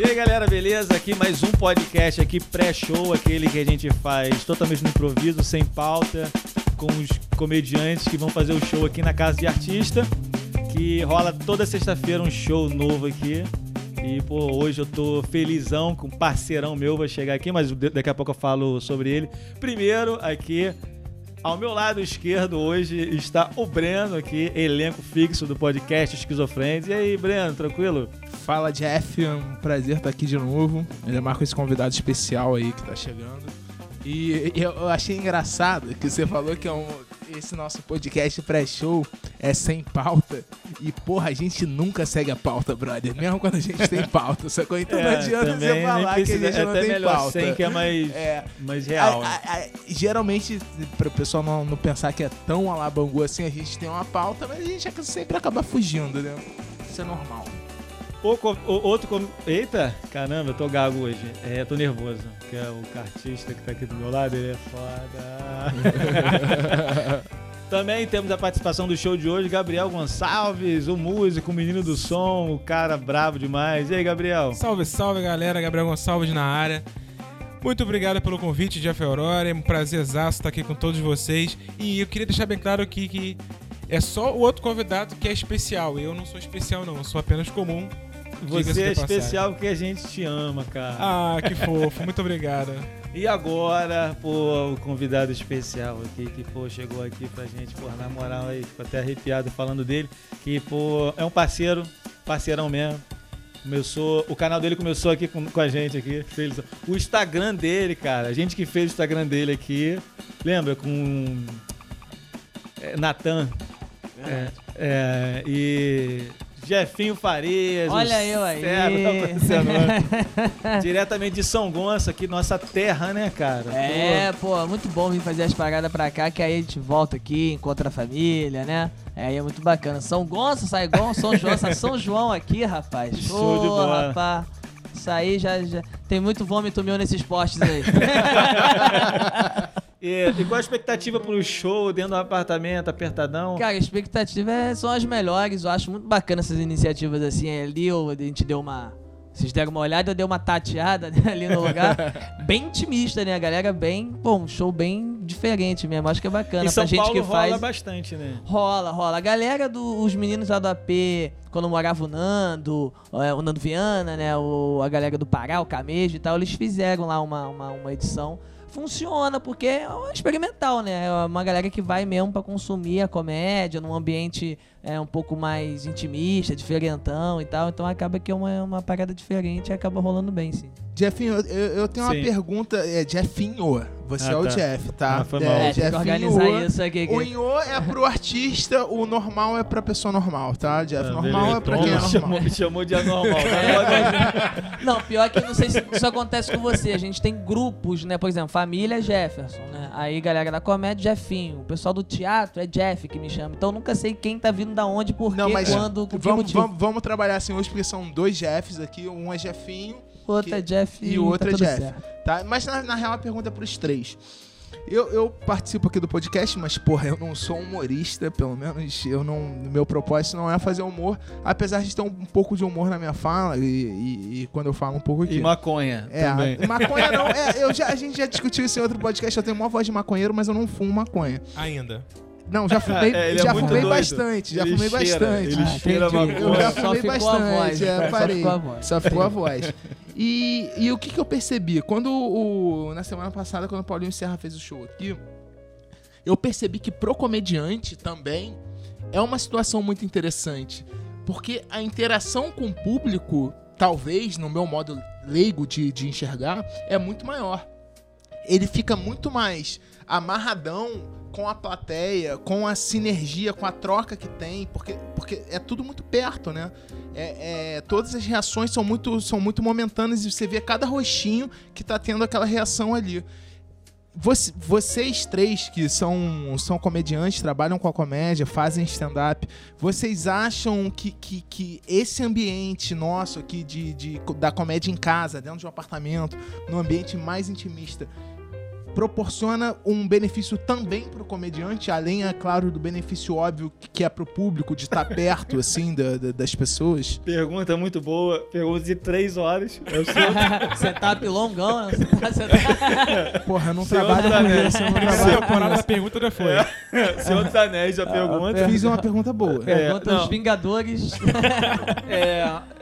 E aí galera, beleza? Aqui mais um podcast aqui pré-show, aquele que a gente faz totalmente no improviso, sem pauta, com os comediantes que vão fazer o show aqui na Casa de Artista, que rola toda sexta-feira um show novo aqui. E pô, hoje eu tô felizão com um parceirão meu vai chegar aqui, mas daqui a pouco eu falo sobre ele. Primeiro aqui ao meu lado esquerdo hoje está o Breno aqui, elenco fixo do podcast Esquizofrênios. E aí, Breno, tranquilo? Fala, Jeff. É um prazer estar aqui de novo. Ainda mais com esse convidado especial aí que tá chegando. E eu achei engraçado que você falou que é um, esse nosso podcast pré-show é sem pauta. E, porra, a gente nunca segue a pauta, brother. Mesmo quando a gente tem pauta, sacou? Então é, não adianta você falar precisa, que a gente é não tem melhor pauta. Sem que é mais, é, mais real. A, a, a, geralmente, para o pessoal não, não pensar que é tão alabangu assim, a gente tem uma pauta, mas a gente sempre acaba fugindo, né? Isso é normal. O, o, outro. Eita, caramba, eu tô gago hoje. É, tô nervoso. Que é o cartista que tá aqui do meu lado, ele é foda. Também temos a participação do show de hoje, Gabriel Gonçalves, o músico, o menino do som, o cara bravo demais. E aí, Gabriel? Salve, salve, galera. Gabriel Gonçalves na área. Muito obrigado pelo convite, Jeff Aurora. É um prazer estar aqui com todos vocês. E eu queria deixar bem claro aqui que é só o outro convidado que é especial. Eu não sou especial, não. Eu sou apenas comum. Você é especial porque a gente te ama, cara. Ah, que fofo. Muito obrigado. E agora, pô, o convidado especial aqui, que, pô, chegou aqui pra gente, pô, na moral aí, ficou até arrepiado falando dele, que, pô, é um parceiro, parceirão mesmo. Começou, o canal dele começou aqui com, com a gente aqui. Fez, o Instagram dele, cara, a gente que fez o Instagram dele aqui, lembra? Com é, Natan. É, é, e Jefinho Farias. Olha eu aí. Tá Diretamente de São Gonçalo, aqui, nossa terra, né, cara? É, pô. pô, muito bom vir fazer as paradas pra cá, que aí a gente volta aqui, encontra a família, né? É, aí é muito bacana. São Gonçalo, Saigon, São João, São João aqui, rapaz. Show pô, de bola. rapaz. Isso aí já, já tem muito vômito meu nesses postes aí. E, e qual a expectativa pro show dentro do apartamento, apertadão? Cara, a expectativa é, são as melhores. Eu acho muito bacana essas iniciativas assim. Ali a gente deu uma. Vocês deram uma olhada, eu dei uma tateada né, ali no lugar. bem intimista, né? A galera bem. Bom, um show bem diferente mesmo. Acho que é bacana. Em São pra gente Paulo que rola faz. bastante, né? Rola, rola. A galera dos meninos lá do AP, quando morava o Nando, é, o Nando Viana, né? O, a galera do Pará, o Camejo e tal, eles fizeram lá uma, uma, uma edição funciona, porque é experimental, né? É uma galera que vai mesmo para consumir a comédia num ambiente é, um pouco mais intimista, diferentão e tal. Então acaba que é uma, uma parada diferente e acaba rolando bem, sim. Jeffinho, eu, eu tenho sim. uma pergunta. É Jeffinho. Você ah, é o tá. Jeff, tá? Ah, foi mal. É, que organizar isso aqui. O Inho é pro artista, o normal é pra pessoa normal, tá, Jeff? Ah, normal beleza. é pra quem é normal. Chamou, me chamou de anormal. É. Não, pior que não sei se isso acontece com você. A gente tem grupos, né? Por exemplo, família Jefferson, né? Aí galera da comédia, Jeffinho. O pessoal do teatro é Jeff que me chama. Então nunca sei quem tá vindo da onde, por quê, quando, com vamos. Vamos, vamos, trabalhar assim hoje, porque são dois Jeffs aqui. Um é Jeffinho. Outro que, é Jeff e o outro tá é Jeff. Certo. Tá? Mas na, na real a pergunta é pros três. Eu, eu, participo aqui do podcast, mas, porra, eu não sou humorista, pelo menos eu não. Meu propósito não é fazer humor, apesar de ter um, um pouco de humor na minha fala e, e, e, quando eu falo um pouco aqui. E maconha. É, também. maconha não. É, eu já, a gente já discutiu isso em outro podcast. Eu tenho uma voz de maconheiro, mas eu não fumo maconha. Ainda. Não, já fumei, é, já é fumei bastante. Já ele fumei cheira, bastante. Ele ah, cheira. Eu já fumei bastante. Voz, é, parei. Só ficou a voz. Só ficou a voz. E, e o que, que eu percebi? Quando o, na semana passada, quando o Paulinho Serra fez o show aqui, eu percebi que pro comediante também é uma situação muito interessante. Porque a interação com o público, talvez, no meu modo leigo de, de enxergar, é muito maior. Ele fica muito mais amarradão com a plateia, com a sinergia, com a troca que tem, porque, porque é tudo muito perto, né? É, é, todas as reações são muito, são muito momentâneas e você vê cada rostinho que tá tendo aquela reação ali. Você, vocês três que são, são comediantes, trabalham com a comédia, fazem stand-up, vocês acham que, que, que, esse ambiente nosso aqui de, de, da comédia em casa, dentro de um apartamento, num ambiente mais intimista, proporciona um benefício também pro comediante, além, é claro, do benefício óbvio que é pro público de estar perto, assim, da, da, das pessoas? Pergunta muito boa. Pergunta de três horas. Setup longão, né? Tá Porra, eu não trabalho com isso. Eu não trabalho temporada da pergunta já foi. É. Senhor dos Anéis já pergunta. Fiz uma pergunta boa. Pergunta é, os Vingadores. é...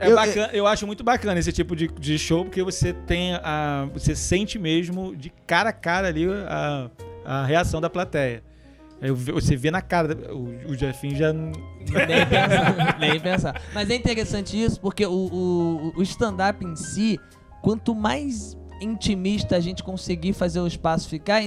É eu, bacana, eu acho muito bacana esse tipo de, de show, porque você tem a. Você sente mesmo de cara a cara ali a, a reação da plateia. Você vê na cara, o, o Jeffinho já. Nem pensar, nem pensar. Mas é interessante isso, porque o, o, o stand-up em si, quanto mais intimista a gente conseguir fazer o espaço ficar,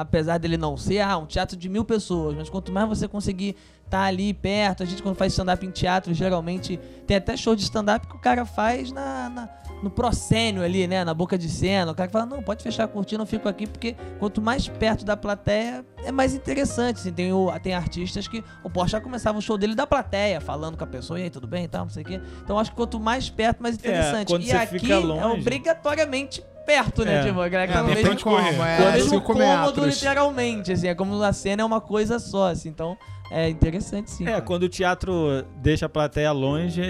apesar dele não ser ah, um teatro de mil pessoas, mas quanto mais você conseguir tá ali perto. A gente, quando faz stand-up em teatro, geralmente tem até show de stand-up que o cara faz na, na, no proscênio ali, né? Na boca de cena. O cara fala, não, pode fechar a cortina, eu fico aqui, porque quanto mais perto da plateia, é mais interessante. Assim, tem, o, tem artistas que o Porsche já começava o show dele da plateia, falando com a pessoa, e aí, tudo bem e tal, não sei o quê. Então acho que quanto mais perto, mais é, interessante. É, e aqui é obrigatoriamente perto, né? É. Tipo, a galera é, tá no mesmo, como, é, é, mesmo cômodo, literalmente, assim, é como a cena é uma coisa só, assim, então é interessante sim. É, cara. quando o teatro deixa a plateia longe,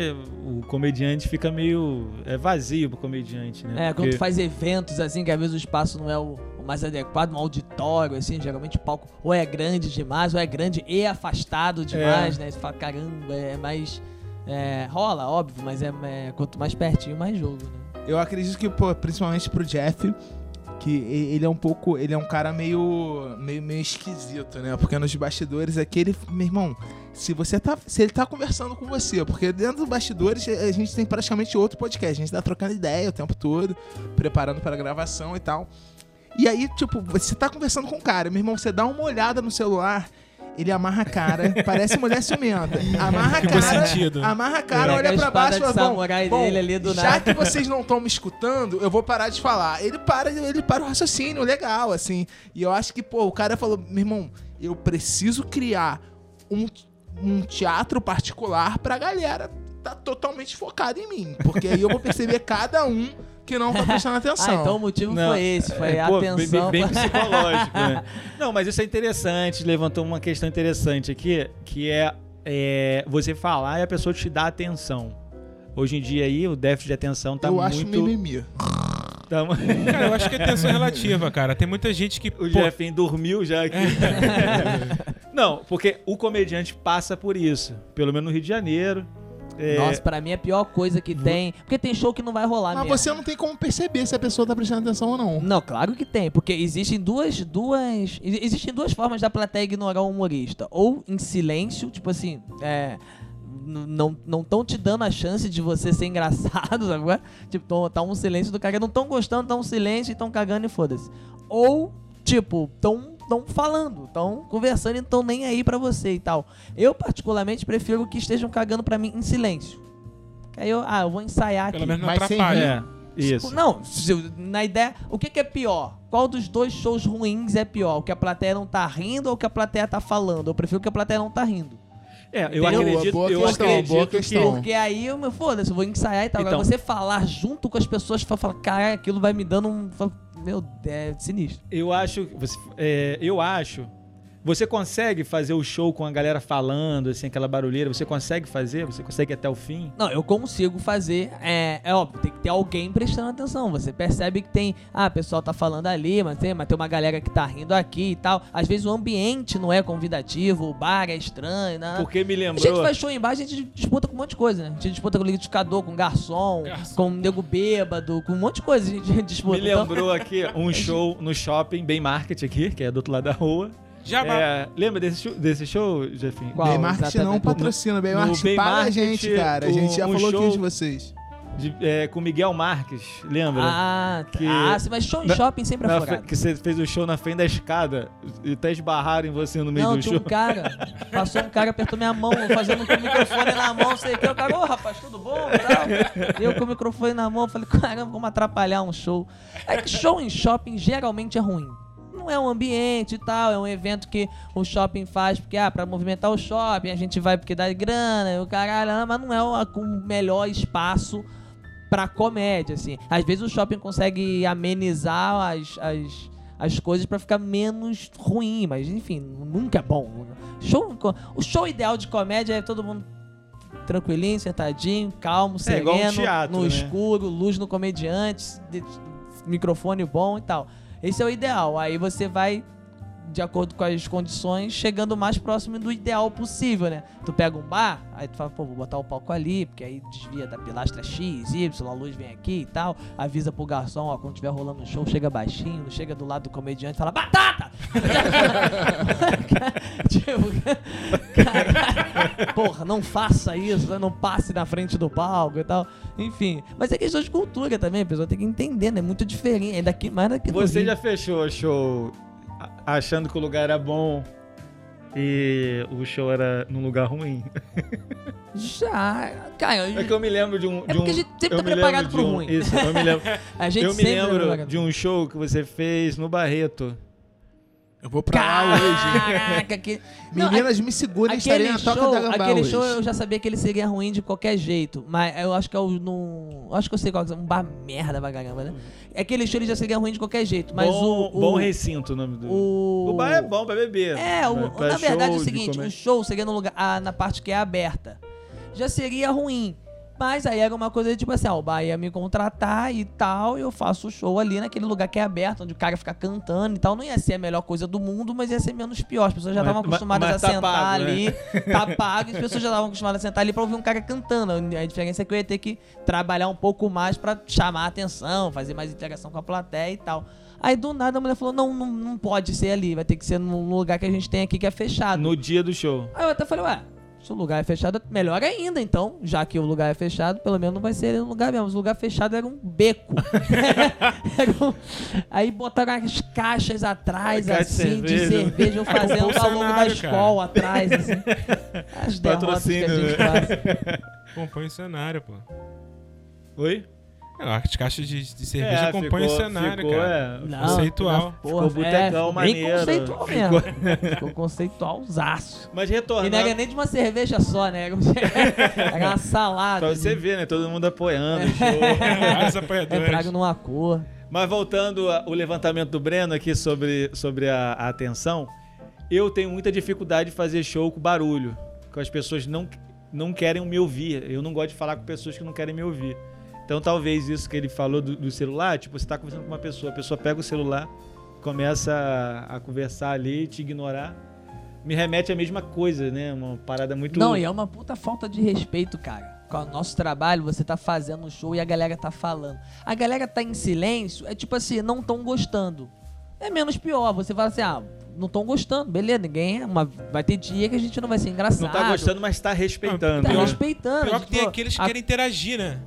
o comediante fica meio é vazio pro comediante, né? É, Porque... quando faz eventos assim, que às vezes o espaço não é o, o mais adequado, um auditório, assim, geralmente o palco ou é grande demais, ou é grande e afastado demais, é. né? Você fala, caramba, é mais. É, rola, óbvio, mas é, é, quanto mais pertinho, mais jogo, né? Eu acredito que, pô, principalmente pro Jeff, que ele é um pouco, ele é um cara meio, meio, meio esquisito, né? Porque nos bastidores aquele, meu irmão, se você tá, se ele tá conversando com você, porque dentro dos bastidores a gente tem praticamente outro podcast, a gente tá trocando ideia o tempo todo, preparando para gravação e tal. E aí, tipo, você tá conversando com o cara, meu irmão, você dá uma olhada no celular, ele amarra a cara, parece mulher ciumenta. Amarra a cara, sentido. amarra a cara, olha pra baixo e fala, bom, bom ali do já nada. que vocês não estão me escutando, eu vou parar de falar. Ele para, ele para o raciocínio, legal, assim. E eu acho que, pô, o cara falou, meu irmão, eu preciso criar um, um teatro particular pra galera tá totalmente focada em mim. Porque aí eu vou perceber cada um que não tá prestando atenção. ah, então o motivo não, foi esse, foi é, a atenção. Bem, bem psicológico, né? Não, mas isso é interessante, levantou uma questão interessante aqui, que é, é, você falar e a pessoa te dar atenção. Hoje em dia aí, o déficit de atenção tá eu muito... Eu acho mimimi. Tá... Cara, eu acho que é atenção relativa, cara. Tem muita gente que... O pô... dormiu já aqui. não, porque o comediante passa por isso. Pelo menos no Rio de Janeiro. É... Nossa, pra mim é a pior coisa que tem. Porque tem show que não vai rolar Mas mesmo. você não tem como perceber se a pessoa tá prestando atenção ou não. Não, claro que tem. Porque existem duas. duas existem duas formas da plateia ignorar o humorista. Ou em silêncio, tipo assim, é não não estão te dando a chance de você ser engraçado, sabe? Tipo, tá um silêncio do cara, não estão gostando, tá um silêncio e estão cagando e foda-se. Ou, tipo, tão estão falando, estão conversando e não estão nem aí para você e tal. Eu, particularmente, prefiro que estejam cagando para mim em silêncio. Aí eu, ah, eu vou ensaiar Pelo aqui. Menos não Mas atrapalha. É, isso. Tipo, não, na ideia, o que, que, é pior? Qual dos dois shows ruins é pior? O que a plateia não tá rindo ou o que a plateia tá falando? Eu prefiro que a plateia não tá rindo. É, eu Entendeu? acredito, boa, boa eu questão, acredito boa questão. que... Porque aí eu, foda-se, eu vou ensaiar e tal. Então, Agora você falar junto com as pessoas, falar, cara, aquilo vai me dando um... Meu, é sinistro. Eu acho, é, eu acho você consegue fazer o show com a galera falando, assim, aquela barulheira? Você consegue fazer? Você consegue até o fim? Não, eu consigo fazer. É, é óbvio, tem que ter alguém prestando atenção. Você percebe que tem. Ah, o pessoal tá falando ali, mas tem, mas tem uma galera que tá rindo aqui e tal. Às vezes o ambiente não é convidativo, o bar é estranho. Né? Porque me lembrou. A gente faz show embaixo, a gente disputa com um monte de coisa, né? A gente disputa com liquidificador, com garçom, garçom. com nego bêbado, com um monte de coisa a gente disputa. Me lembrou então... aqui um show no shopping, bem market aqui, que é do outro lado da rua. Jabá. É, lembra desse show, desse show Jefinho? Qual? Baymarket não patrocina. Baymarket paga a gente, cara. A gente já um falou aqui de vocês. De, é, com Miguel Marques, lembra? Ah, que, ah mas show em na, shopping sempre é afogado. Que você fez o show na frente da escada e até esbarraram em você no meio não, do show. Não, um cara, passou um cara, apertou minha mão, fazendo com o microfone na mão, sei que. Eu, cara, ô rapaz, tudo bom? Tal. Eu com o microfone na mão, falei, caramba, vamos atrapalhar um show. É que show em shopping geralmente é ruim não é um ambiente e tal, é um evento que o shopping faz porque, ah, pra movimentar o shopping, a gente vai porque dá grana, o caralho, mas não é o, o melhor espaço pra comédia, assim. Às vezes o shopping consegue amenizar as, as as coisas para ficar menos ruim, mas enfim, nunca é bom. Show, o show ideal de comédia é todo mundo tranquilinho, sentadinho, calmo, é, sereno, um teatro, no né? escuro, luz no comediante, microfone bom e tal. Esse é o ideal. Aí você vai de acordo com as condições, chegando o mais próximo do ideal possível, né? Tu pega um bar, aí tu fala, pô, vou botar o palco ali, porque aí desvia da pilastra X, Y, a luz vem aqui e tal. Avisa pro garçom, ó, quando tiver rolando um show, chega baixinho, chega do lado do comediante e fala, batata! tipo, cara, porra, não faça isso, né? não passe na frente do palco e tal. Enfim, mas é questão de cultura também, a pessoa tem que entender, né? É muito diferente, é daqui, mais daqui Você já fechou show achando que o lugar era bom e o show era num lugar ruim. Já, cara. É que eu me lembro de um. É de porque um, a gente sempre tá preparado pro um, ruim. Isso, eu me lembro. a gente eu me lembro de um show que você fez no Barreto. Eu vou pra Caraca, lá hoje. Que... Meninas, não, me segurem, estarei na toca da gambá Aquele hoje. show eu já sabia que ele seria ruim de qualquer jeito. Mas eu acho que é o. Num, acho que eu sei qual é. Um bar merda pra caramba, né? Aquele show ele já seria ruim de qualquer jeito. Mas bom, o, o. Bom recinto o nome do. O, o bar é bom pra beber. É, o, na verdade é o seguinte: o show seria no lugar, ah, na parte que é aberta. Já seria ruim. Mas aí era uma coisa tipo assim, ó, o Bahia me contratar e tal, e eu faço o show ali naquele lugar que é aberto, onde o cara fica cantando e tal. Não ia ser a melhor coisa do mundo, mas ia ser menos pior. As pessoas já estavam acostumadas mas, mas a tá sentar pago, né? ali, né? tá pago, as pessoas já estavam acostumadas a sentar ali pra ouvir um cara cantando. A diferença é que eu ia ter que trabalhar um pouco mais para chamar a atenção, fazer mais interação com a plateia e tal. Aí do nada a mulher falou: não, não, não pode ser ali, vai ter que ser no lugar que a gente tem aqui que é fechado. No dia do show. Aí eu até falei, ué, se o lugar é fechado, melhor ainda, então. Já que o lugar é fechado, pelo menos não vai ser um lugar mesmo. O lugar fechado era um beco. era um... Aí botaram as caixas atrás, Caixa assim, de cerveja, é fazendo ao longo da escola atrás, assim. As derrotas que a gente faz. Compõe cenário, pô. Oi? As caixas de, de cerveja é, compõem o cenário, ficou, cara. É, não, conceitual. Porra, ficou botecão é, maneiro. conceitual mesmo. Ficou, ficou conceitualzaço. Mas retornando... E não era nem de uma cerveja só, né? Era uma salada. pra você ver, né? Todo mundo apoiando o show. Apoiadores. Trago numa cor. Mas voltando ao levantamento do Breno aqui sobre, sobre a, a atenção, eu tenho muita dificuldade de fazer show com barulho. Que as pessoas não, não querem me ouvir. Eu não gosto de falar com pessoas que não querem me ouvir. Então talvez isso que ele falou do, do celular, tipo, você está conversando com uma pessoa, a pessoa pega o celular, começa a, a conversar ali, te ignorar. Me remete à mesma coisa, né? Uma parada muito. Não, e é uma puta falta de respeito, cara. Com o nosso trabalho, você tá fazendo um show e a galera tá falando. A galera tá em silêncio, é tipo assim, não tão gostando. É menos pior. Você fala assim, ah, não estão gostando, beleza, ninguém é uma, vai ter dia que a gente não vai ser engraçado. Não tá gostando, mas tá respeitando. Tá pior, respeitando. Pior que tipo, tem aqueles que a... querem interagir, né?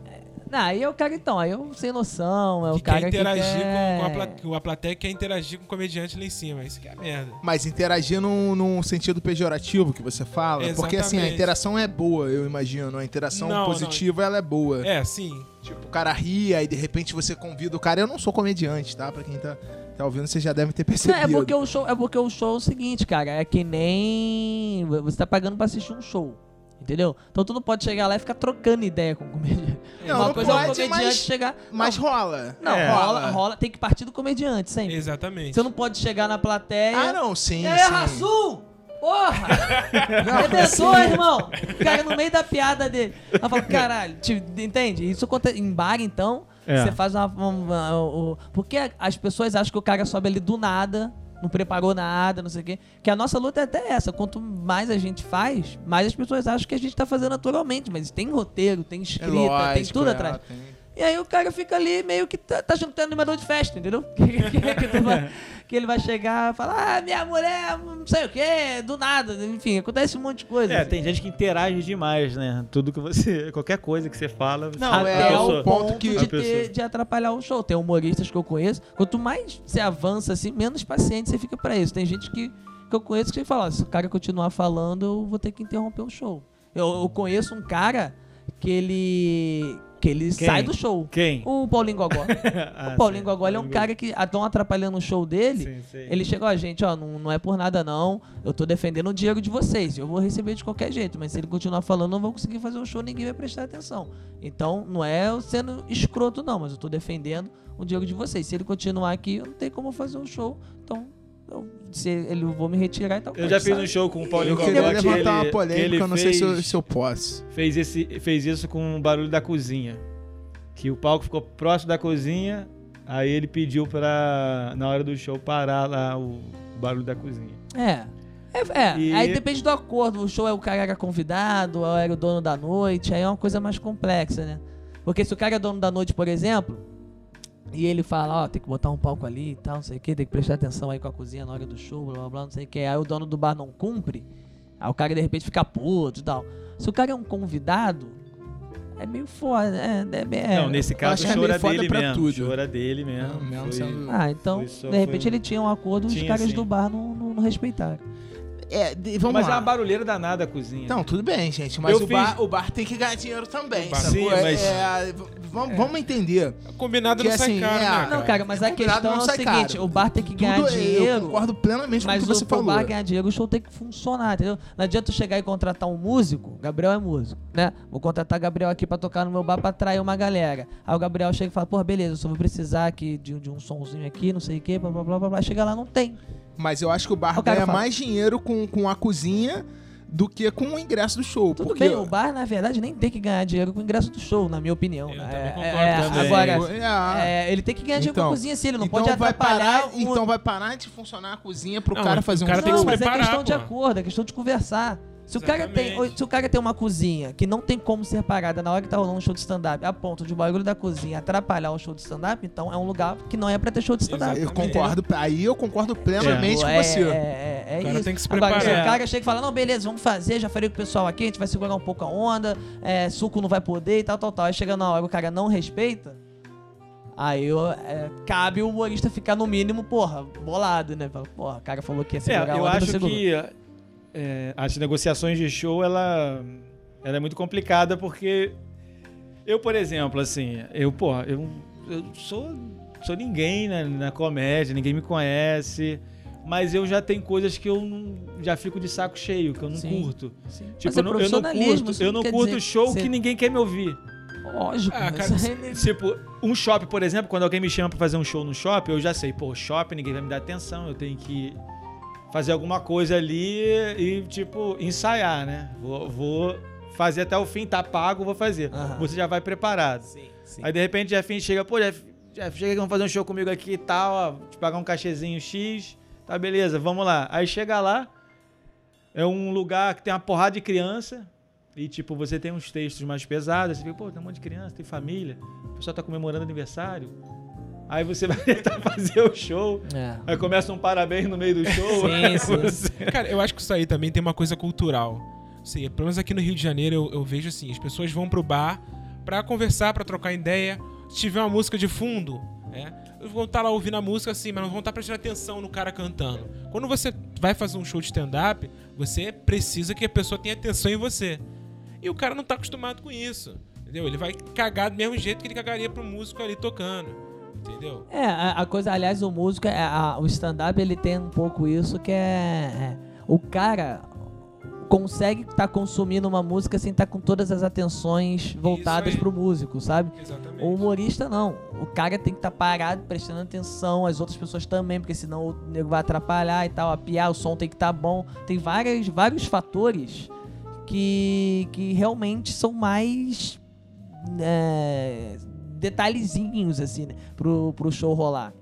Não, aí eu quero então, aí eu sem noção, é que o cara quer interagir que quer... Com, a plateia, com a plateia quer interagir com o comediante lá em cima, isso que é a merda. Mas interagir num, num sentido pejorativo que você fala, Exatamente. porque assim, a interação é boa, eu imagino, a interação não, positiva não. ela é boa. É, sim. Tipo, o cara ria e de repente você convida o cara, eu não sou comediante, tá? Pra quem tá tá ouvindo, você já deve ter percebido. Não, é porque o show, é porque o show é o seguinte, cara, é que nem você tá pagando pra assistir um show. Entendeu? Então tu não pode chegar lá e ficar trocando ideia com o comediante. Não, Uma não coisa pode, é o comediante mas, chegar. Mas não, rola. Não, é. rola, rola. Tem que partir do comediante sempre. Exatamente. Você não pode chegar na plateia. Ah, não, sim. E aí, Rasul! Porra! Redentor, irmão! O cara no meio da piada dele. Ela fala, caralho, te, entende? Isso acontece em bar, então. É. Você faz uma, uma, uma, uma, Porque as pessoas acham que o cara sobe ali do nada não preparou nada, não sei o quê. Que a nossa luta é até essa. Quanto mais a gente faz, mais as pessoas acham que a gente tá fazendo naturalmente. Mas tem roteiro, tem escrita, é lógico, tem tudo é, atrás. Tem... E aí o cara fica ali meio que tá, tá tá animador de festa, entendeu? que, que, vai, que, ele vai chegar e falar, ah, minha mulher, não sei o quê, do nada. Enfim, acontece um monte de coisa. É, assim. tem gente que interage demais, né? Tudo que você. Qualquer coisa que você fala. Não, até é o ponto que, de, ter, de atrapalhar o show. Tem humoristas que eu conheço. Quanto mais você avança, assim, menos paciente você fica pra isso. Tem gente que, que eu conheço que fala, se o cara continuar falando, eu vou ter que interromper o show. Eu, eu conheço um cara que ele Porque ele Quem? sai do show. Quem? O Paulinho Gogó. ah, o Paulinho sim. Gogó ele é um cara que estão atrapalhando o show dele. Sim, sim. Ele chegou, a gente, ó, não, não é por nada não. Eu tô defendendo o dinheiro de vocês. Eu vou receber de qualquer jeito. Mas se ele continuar falando, não vou conseguir fazer o show, ninguém vai prestar atenção. Então, não é sendo escroto, não, mas eu tô defendendo o dinheiro de vocês. Se ele continuar aqui, eu não tenho como fazer um show. Então, eu, se ele, eu vou me retirar e tal. Eu já fiz um show com o Paulinho Gogó. Eu queria levantar ele, uma polêmica, eu não fez, sei se eu, se eu posso. Fez, esse, fez isso com o barulho da cozinha. Que o palco ficou próximo da cozinha, aí ele pediu pra, na hora do show, parar lá o barulho da cozinha. É. É, é. E... aí depende do acordo. O show é o cara era convidado, ou era o dono da noite, aí é uma coisa mais complexa, né? Porque se o cara é dono da noite, por exemplo, e ele fala, ó, tem que botar um palco ali e tal, não sei o que, tem que prestar atenção aí com a cozinha na hora do show, blá blá blá, não sei o que. Aí o dono do bar não cumpre, aí o cara de repente fica puto e tal. Se o cara é um convidado, é meio foda, né? É, é, não, nesse caso o show era dele mesmo. Tudo. O show era dele mesmo. Não, foi, ah, então, de repente foi... ele tinha um acordo e os caras sim. do bar não, não, não respeitaram. É, vamos mas lá. é uma barulheira danada a cozinha. Não, tudo bem, gente. Mas o, fiz... bar, o bar tem que ganhar dinheiro também. Sim, é, mas... É, vamos, é. vamos entender. Combinado que, não sai assim, caro, né, cara? Não, cara, mas a questão é o seguinte: caro. o bar tem que ganhar tudo, dinheiro. Eu concordo plenamente com o que você falou. Mas o bar ganhar dinheiro, o show tem que funcionar, entendeu? Não adianta tu chegar e contratar um músico. Gabriel é músico, né? Vou contratar Gabriel aqui pra tocar no meu bar pra atrair uma galera. Aí o Gabriel chega e fala: pô, beleza, eu só vou precisar aqui de, de um somzinho aqui, não sei o quê, blá blá blá blá. Chega lá, não tem. Mas eu acho que o bar o ganha mais dinheiro com, com a cozinha do que com o ingresso do show. Tudo porque... bem, o bar, na verdade, nem tem que ganhar dinheiro com o ingresso do show, na minha opinião. Eu é, é, agora, é, ele tem que ganhar dinheiro com a então, cozinha, sim, ele não então pode vai parar. Um... Então vai parar de funcionar a cozinha pro não, cara fazer o cara um show. Não, mas é questão pô. de acordo, é questão de conversar. Se o, cara tem, se o cara tem uma cozinha que não tem como ser parada na hora que tá rolando um show de stand-up, a ponto de o barulho da cozinha atrapalhar o show de stand-up, então é um lugar que não é pra ter show de stand-up. Eu concordo, aí eu concordo plenamente é, com você. É, é, é, é isso. Tem que se preparar. Agora, se o cara chega e fala, não, beleza, vamos fazer, já falei com o pessoal aqui, a gente vai segurar um pouco a onda, é, suco não vai poder e tal, tal, tal. Aí chega na hora o cara não respeita, Aí eu, é, cabe o humorista ficar no mínimo, porra, bolado, né? Porra, o cara falou que ia segurar é, eu acho que é, as negociações de show, ela, ela é muito complicada porque eu, por exemplo, assim, eu, pô, eu, eu sou, sou ninguém na, na comédia, ninguém me conhece mas eu já tenho coisas que eu não, já fico de saco cheio, que eu não sim, curto. Sim. Tipo, é eu, não, eu não curto, eu não curto show que ninguém quer me ouvir. Lógico. Ah, cara, é... Tipo, um shopping, por exemplo, quando alguém me chama pra fazer um show no shopping, eu já sei, pô, shopping, ninguém vai me dar atenção, eu tenho que fazer alguma coisa ali e, tipo, ensaiar, né? Vou, vou fazer até o fim, tá pago, vou fazer. Uhum. Você já vai preparado. Sim, sim. Aí, de repente, Jeff chega, pô, Jeff, Jeff, chega que vamos fazer um show comigo aqui e tal, ó, te pagar um cachezinho X, tá beleza, vamos lá. Aí chega lá, é um lugar que tem uma porrada de criança, e, tipo, você tem uns textos mais pesados, você fica, pô, tem um monte de criança, tem família, o pessoal tá comemorando aniversário. Aí você vai tentar fazer o show. É. Aí começa um parabéns no meio do show. sim, sim. Você... Cara, eu acho que isso aí também tem uma coisa cultural. Sim, pelo menos aqui no Rio de Janeiro eu, eu vejo assim, as pessoas vão pro bar pra conversar, pra trocar ideia. Se tiver uma música de fundo, é, vão estar tá lá ouvindo a música assim, mas não vão estar tá prestando atenção no cara cantando. Quando você vai fazer um show de stand-up, você precisa que a pessoa tenha atenção em você. E o cara não tá acostumado com isso. Entendeu? Ele vai cagar do mesmo jeito que ele cagaria pro músico ali tocando. Entendeu? É, a, a coisa, aliás, o músico, é, a, o stand-up, ele tem um pouco isso que é, é o cara consegue estar tá consumindo uma música sem estar tá com todas as atenções voltadas pro músico, sabe? Exatamente. O humorista não. O cara tem que estar tá parado, prestando atenção, as outras pessoas também, porque senão o nego vai atrapalhar e tal, a piar, o som tem que estar tá bom. Tem várias, vários fatores que, que realmente são mais. É, detalhezinhos, assim, né? Pro, pro show rolar.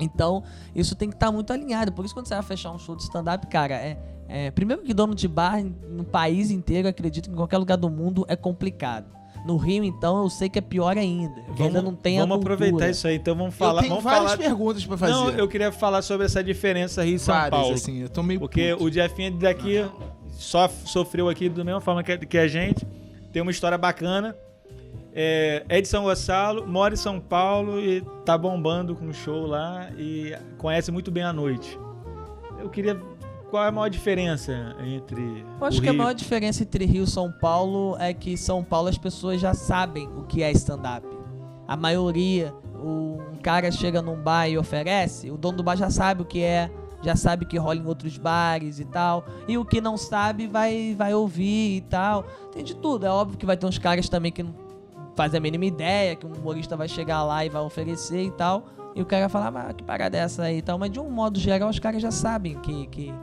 Então, isso tem que estar tá muito alinhado. Por isso, quando você vai fechar um show de stand-up, cara, é, é, Primeiro que dono de bar no país inteiro, acredito que em qualquer lugar do mundo é complicado. No Rio, então, eu sei que é pior ainda. Vamos, ainda não tem Vamos aproveitar isso aí, então vamos falar. Eu tenho vamos várias falar... perguntas pra fazer. Não, eu queria falar sobre essa diferença Rio e São várias, Paulo. assim, eu tô meio Porque puto. o Jefinho daqui só sofreu aqui da mesma forma que a gente. Tem uma história bacana. É, é de São Gonçalo, mora em São Paulo e tá bombando com o show lá e conhece muito bem a noite. Eu queria qual é a maior diferença entre. Eu acho que Rio... a maior diferença entre Rio e São Paulo é que São Paulo as pessoas já sabem o que é stand-up. A maioria, um cara chega num bar e oferece, o dono do bar já sabe o que é, já sabe que rola em outros bares e tal. E o que não sabe vai, vai ouvir e tal. Tem de tudo. É óbvio que vai ter uns caras também que não fazem a mínima ideia, que um humorista vai chegar lá e vai oferecer e tal. E o cara vai falar, ah, que parada é essa aí e tal. Mas de um modo geral, os caras já sabem que, que,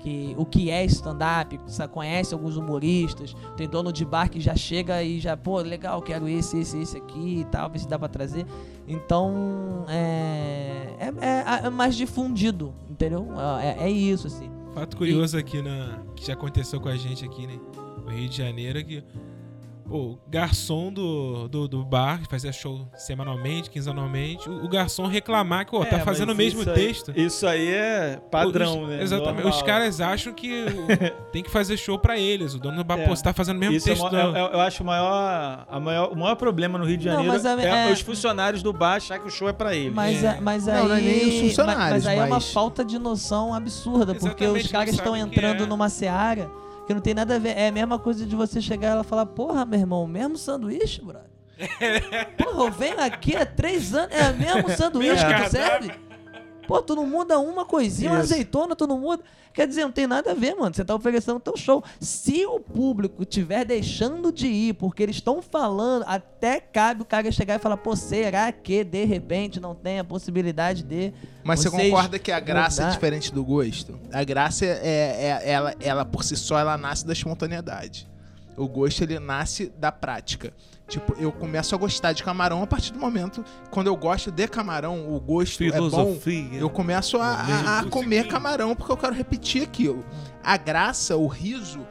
que o que é stand-up, conhece alguns humoristas, tem dono de bar que já chega e já, pô, legal, quero esse, esse, esse aqui e tal, ver se dá pra trazer. Então, é, é, é, é mais difundido, entendeu? É, é isso, assim. Fato curioso e... aqui, na, que já aconteceu com a gente aqui, né? No Rio de Janeiro, que o garçom do, do, do, bar, que fazia show semanalmente, quinzenalmente, o, o garçom reclamar que, ó, é, tá fazendo o mesmo isso texto. Aí, isso aí é padrão, Os, né? Exatamente. Normal. Os caras acham que tem que fazer show pra eles. O dono do bar, é. pô, você tá fazendo o mesmo isso é texto. É, do... eu acho o maior, a maior, o maior problema no Rio de Janeiro não, é, é, os funcionários do bar achar que o show é pra eles. Mas, é. mas aí, não, não é nem os funcionários. Mas, mas aí mas... é uma falta de noção absurda, Exatamente, porque os caras estão entrando numa seara que não tem nada a ver. É a mesma coisa de você chegar e ela falar, porra, meu irmão, mesmo sanduíche, brother? porra, eu venho aqui há três anos, é o mesmo sanduíche que tu serve? Pô, tu não muda uma coisinha, uma azeitona, tu não muda. Quer dizer, não tem nada a ver, mano. Você tá oferecendo teu show. Se o público tiver deixando de ir porque eles estão falando, até cabe o cara chegar e falar, pô, será que de repente não tem a possibilidade de. Mas você concorda que a graça é mudar? é diferente do gosto? A graça é, é, é ela, ela por si só, ela nasce da espontaneidade. O gosto ele nasce da prática. Tipo, eu começo a gostar de camarão a partir do momento quando eu gosto de camarão, o gosto Filosofia. é bom. Eu começo a, a, a comer camarão porque eu quero repetir aquilo. A graça, o riso,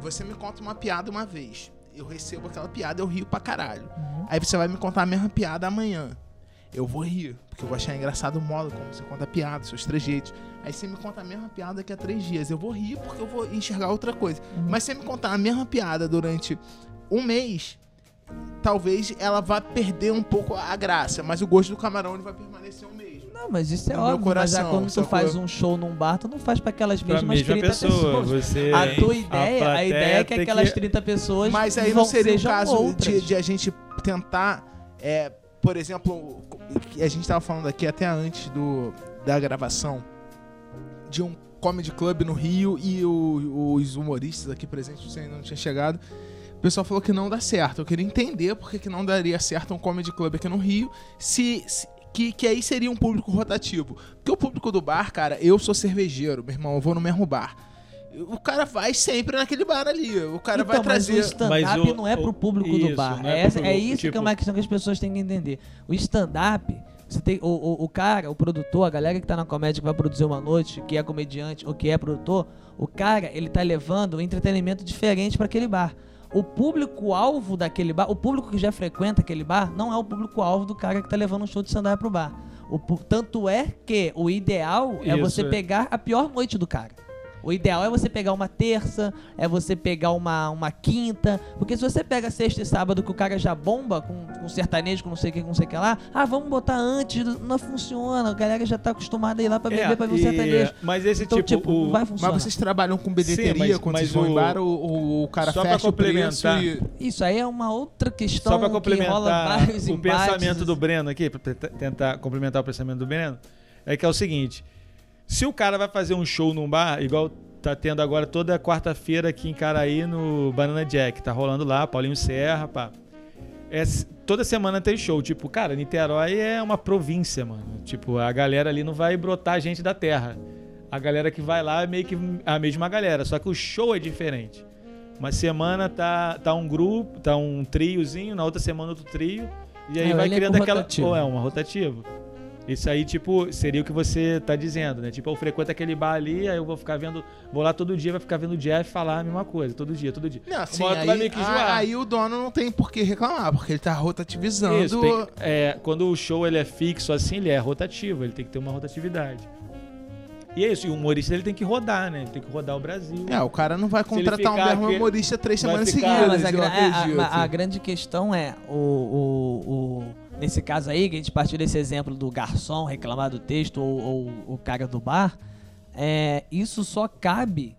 você me conta uma piada uma vez. Eu recebo aquela piada, eu rio pra caralho. Uhum. Aí você vai me contar a mesma piada amanhã. Eu vou rir, porque eu vou achar engraçado o modo como você conta a piada, seus trejeitos. Aí você me conta a mesma piada daqui a três dias. Eu vou rir porque eu vou enxergar outra coisa. Uhum. Mas se você me contar a mesma piada durante um mês, talvez ela vá perder um pouco a graça, mas o gosto do camarão ele vai permanecer o mesmo. Não, mas isso é no óbvio. Coração, mas quando tu faz um show num bar, tu não faz para aquelas mesmas mesma 30 pessoa, pessoas. Você, a tua ideia, a, a ideia é que aquelas que... 30 pessoas Mas aí não seria o caso de, de, a gente tentar, é, por exemplo, a gente estava falando aqui até antes do, da gravação de um comedy club no Rio e o, os humoristas aqui presentes, você ainda não tinha chegado o pessoal falou que não dá certo. Eu queria entender por que, não daria certo um comedy club aqui no Rio, se, se que, que aí seria um público rotativo. Porque o público do bar, cara, eu sou cervejeiro, meu irmão, eu vou no mesmo bar. O cara vai sempre naquele bar ali. O cara então, vai trazer. Mas o stand-up não é pro público isso, do bar. É, é, pro, é, isso tipo... que é uma questão que as pessoas têm que entender. O stand-up. Você tem o, o, o, cara, o produtor, a galera que tá na comédia que vai produzir uma noite, que é comediante ou que é produtor, o cara, ele tá levando um entretenimento diferente para aquele bar o público-alvo daquele bar, o público que já frequenta aquele bar, não é o público-alvo do cara que tá levando um show de stand-up pro bar. O, tanto é que o ideal é Isso. você pegar a pior noite do cara. O ideal é você pegar uma terça, é você pegar uma, uma quinta. Porque se você pega sexta e sábado que o cara já bomba com, com sertanejo, com não sei o que, com não sei o que lá, ah, vamos botar antes, não funciona. A galera já tá acostumada a ir lá pra beber é, pra ver o sertanejo. Mas esse então, tipo, tipo o... vai funcionar. Mas vocês trabalham com bilheteria Sim, mas, quando mas vocês vão o... embora, o, o cara Só fecha pra complementar. E... Isso aí é uma outra questão Só pra complementar o embates. pensamento do Breno aqui, pra tentar complementar o pensamento do Breno, é que é o seguinte se o cara vai fazer um show num bar, igual tá tendo agora toda quarta-feira aqui em Caraí no Banana Jack, tá rolando lá, Paulinho Serra, pá. É, toda semana tem show. Tipo, cara, Niterói é uma província, mano. Tipo, a galera ali não vai brotar gente da terra. A galera que vai lá é meio que a mesma galera, só que o show é diferente. Uma semana tá, tá um grupo, tá um triozinho, na outra semana outro trio. E aí é, vai criando aquela. Ou é uma rotativa. Isso aí, tipo, seria o que você tá dizendo, né? Tipo, eu frequento aquele bar ali, aí eu vou ficar vendo, vou lá todo dia, vai ficar vendo o Jeff falar a mesma coisa, todo dia, todo dia. Não, assim, aí, vai meio que aí o dono não tem por que reclamar, porque ele tá rotativizando. Isso, tem, é, quando o show ele é fixo assim, ele é rotativo, ele tem que ter uma rotatividade. E é isso, e o humorista ele tem que rodar, né? Ele tem que rodar o Brasil. É, o cara não vai contratar um mesmo humorista três semanas seguidas. Mas a, a, a, a, grande questão é o, o, o nesse caso aí, que a gente partiu desse exemplo do garçom reclamar do texto ou, ou o cara do bar, é, isso só cabe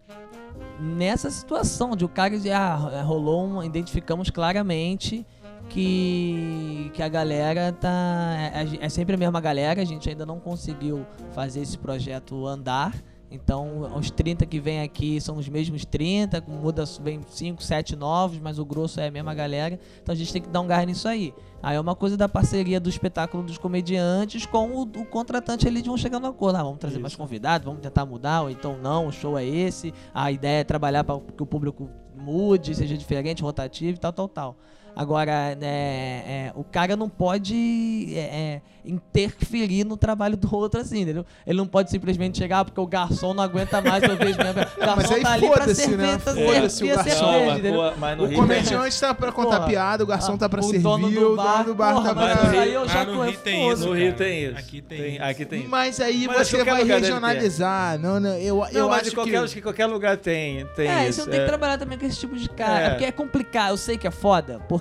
nessa situação de o cara de ah, rolou um, identificamos claramente que, que a galera tá. É, é, sempre a mesma galera, a gente ainda não conseguiu fazer esse projeto andar. Então, os 30 que vem aqui são os mesmos 30, muda, vem 5, 7 novos, mas o grosso é a mesma galera. Então a gente tem que dar um gás nisso aí. Aí é uma coisa da parceria do espetáculo dos comediantes com o, o contratante ali de vão chegando a acordo. Ah, vamos trazer Isso. mais convidados, vamos tentar mudar, ou então não, o show é esse. A ideia é trabalhar para que o público mude, seja diferente, rotativo e tal, tal, tal. Agora, né, é, o cara não pode é, é, interferir no trabalho do outro assim, entendeu? Ele não pode simplesmente chegar porque o garçom não aguenta mais eu vejo mesmo. O garçom mas aí tá ali pra servir, né? tá servir a cerveja, mas o comediante tá pra contar porra, piada, o garçom tá pra o servir, dono do bar, o dono do bar porra, tá pra... Mas aí eu já ah, no Rio tem isso, No Rio tem isso. Aqui tem, tem Aqui tem Mas aí mas você vai regionalizar. Não, não, eu, eu não, acho qualquer, que... qualquer lugar tem, tem é, isso. você não tem que é. trabalhar também com esse tipo de cara. É porque é complicado, eu sei que é foda, porque...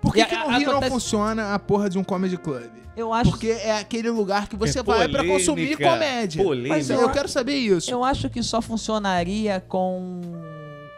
Por que, que no Rio acontece... não funciona a porra de um comedy club? Eu acho Porque é aquele lugar que você é vai para consumir comédia. Polêmica. Mas eu, eu quero saber isso. Eu acho que só funcionaria com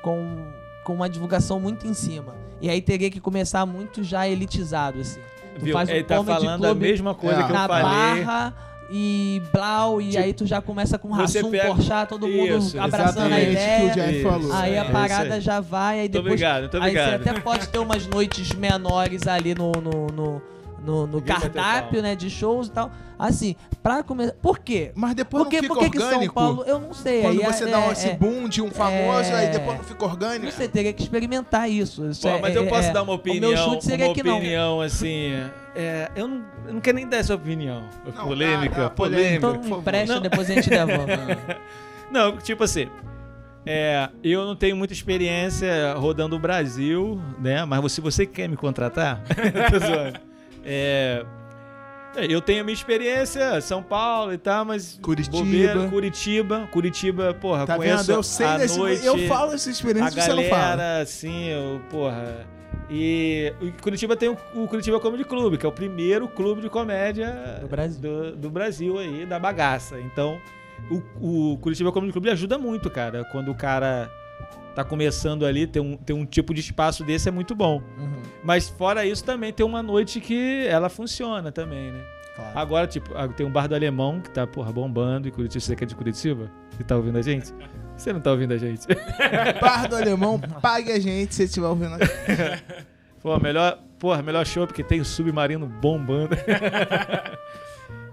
com com uma divulgação muito em cima. E aí teria que começar muito já elitizado assim. Tu Viu? faz um Ele tá falando a mesma coisa é. que eu falei. Barra, e Blau, e tipo, aí tu já começa com Rassum, pega... Porchat, todo mundo isso, abraçando a ideia. Que o Jeff falou. Aí a parada aí. já vai, aí depois. Tô obrigado, tô obrigado. Aí você até pode ter umas noites menores ali no, no, no no, no cardápio, né, de shows e tal. Assim, pra começar. Por quê? Mas depois Porque, não fica por que orgânico. São Paulo, eu não sei. Quando aí você é, dá é, esse é, boom de um famoso, é, aí depois não fica orgânico. Você teria que experimentar isso. isso Pô, é, mas eu posso é, dar uma opinião. O meu chute seria uma que opinião, não. assim. É, eu, não, eu não quero nem dar essa opinião. Não, polêmica, polêmica. Então me empresta, depois a gente devolve. não, tipo assim. É, eu não tenho muita experiência rodando o Brasil, né? Mas se você quer me contratar, tô zoando. É, é, eu tenho a minha experiência, São Paulo e tal, mas. Curitiba. Bobeira, Curitiba. Curitiba, porra, tá conheço vendo? Eu sei a desse, noite, Eu falo essa experiência que você não fala. assim, eu, porra. E Curitiba tem o, o Curitiba Comedy Club, que é o primeiro clube de comédia do Brasil, do, do Brasil aí, da bagaça. Então, o, o Curitiba Comedy Club ajuda muito, cara. Quando o cara tá começando ali, ter um, ter um tipo de espaço desse é muito bom. Uhum. Mas fora isso, também tem uma noite que ela funciona também, né? Claro. Agora, tipo, ah, tem um bar do Alemão que tá, porra, bombando em Curitiba. Você quer é de Curitiba? E tá ouvindo a gente? Você não tá ouvindo a gente. bar do Alemão, pague a gente se estiver ouvindo a gente. Pô, melhor, porra, melhor show porque tem o submarino bombando.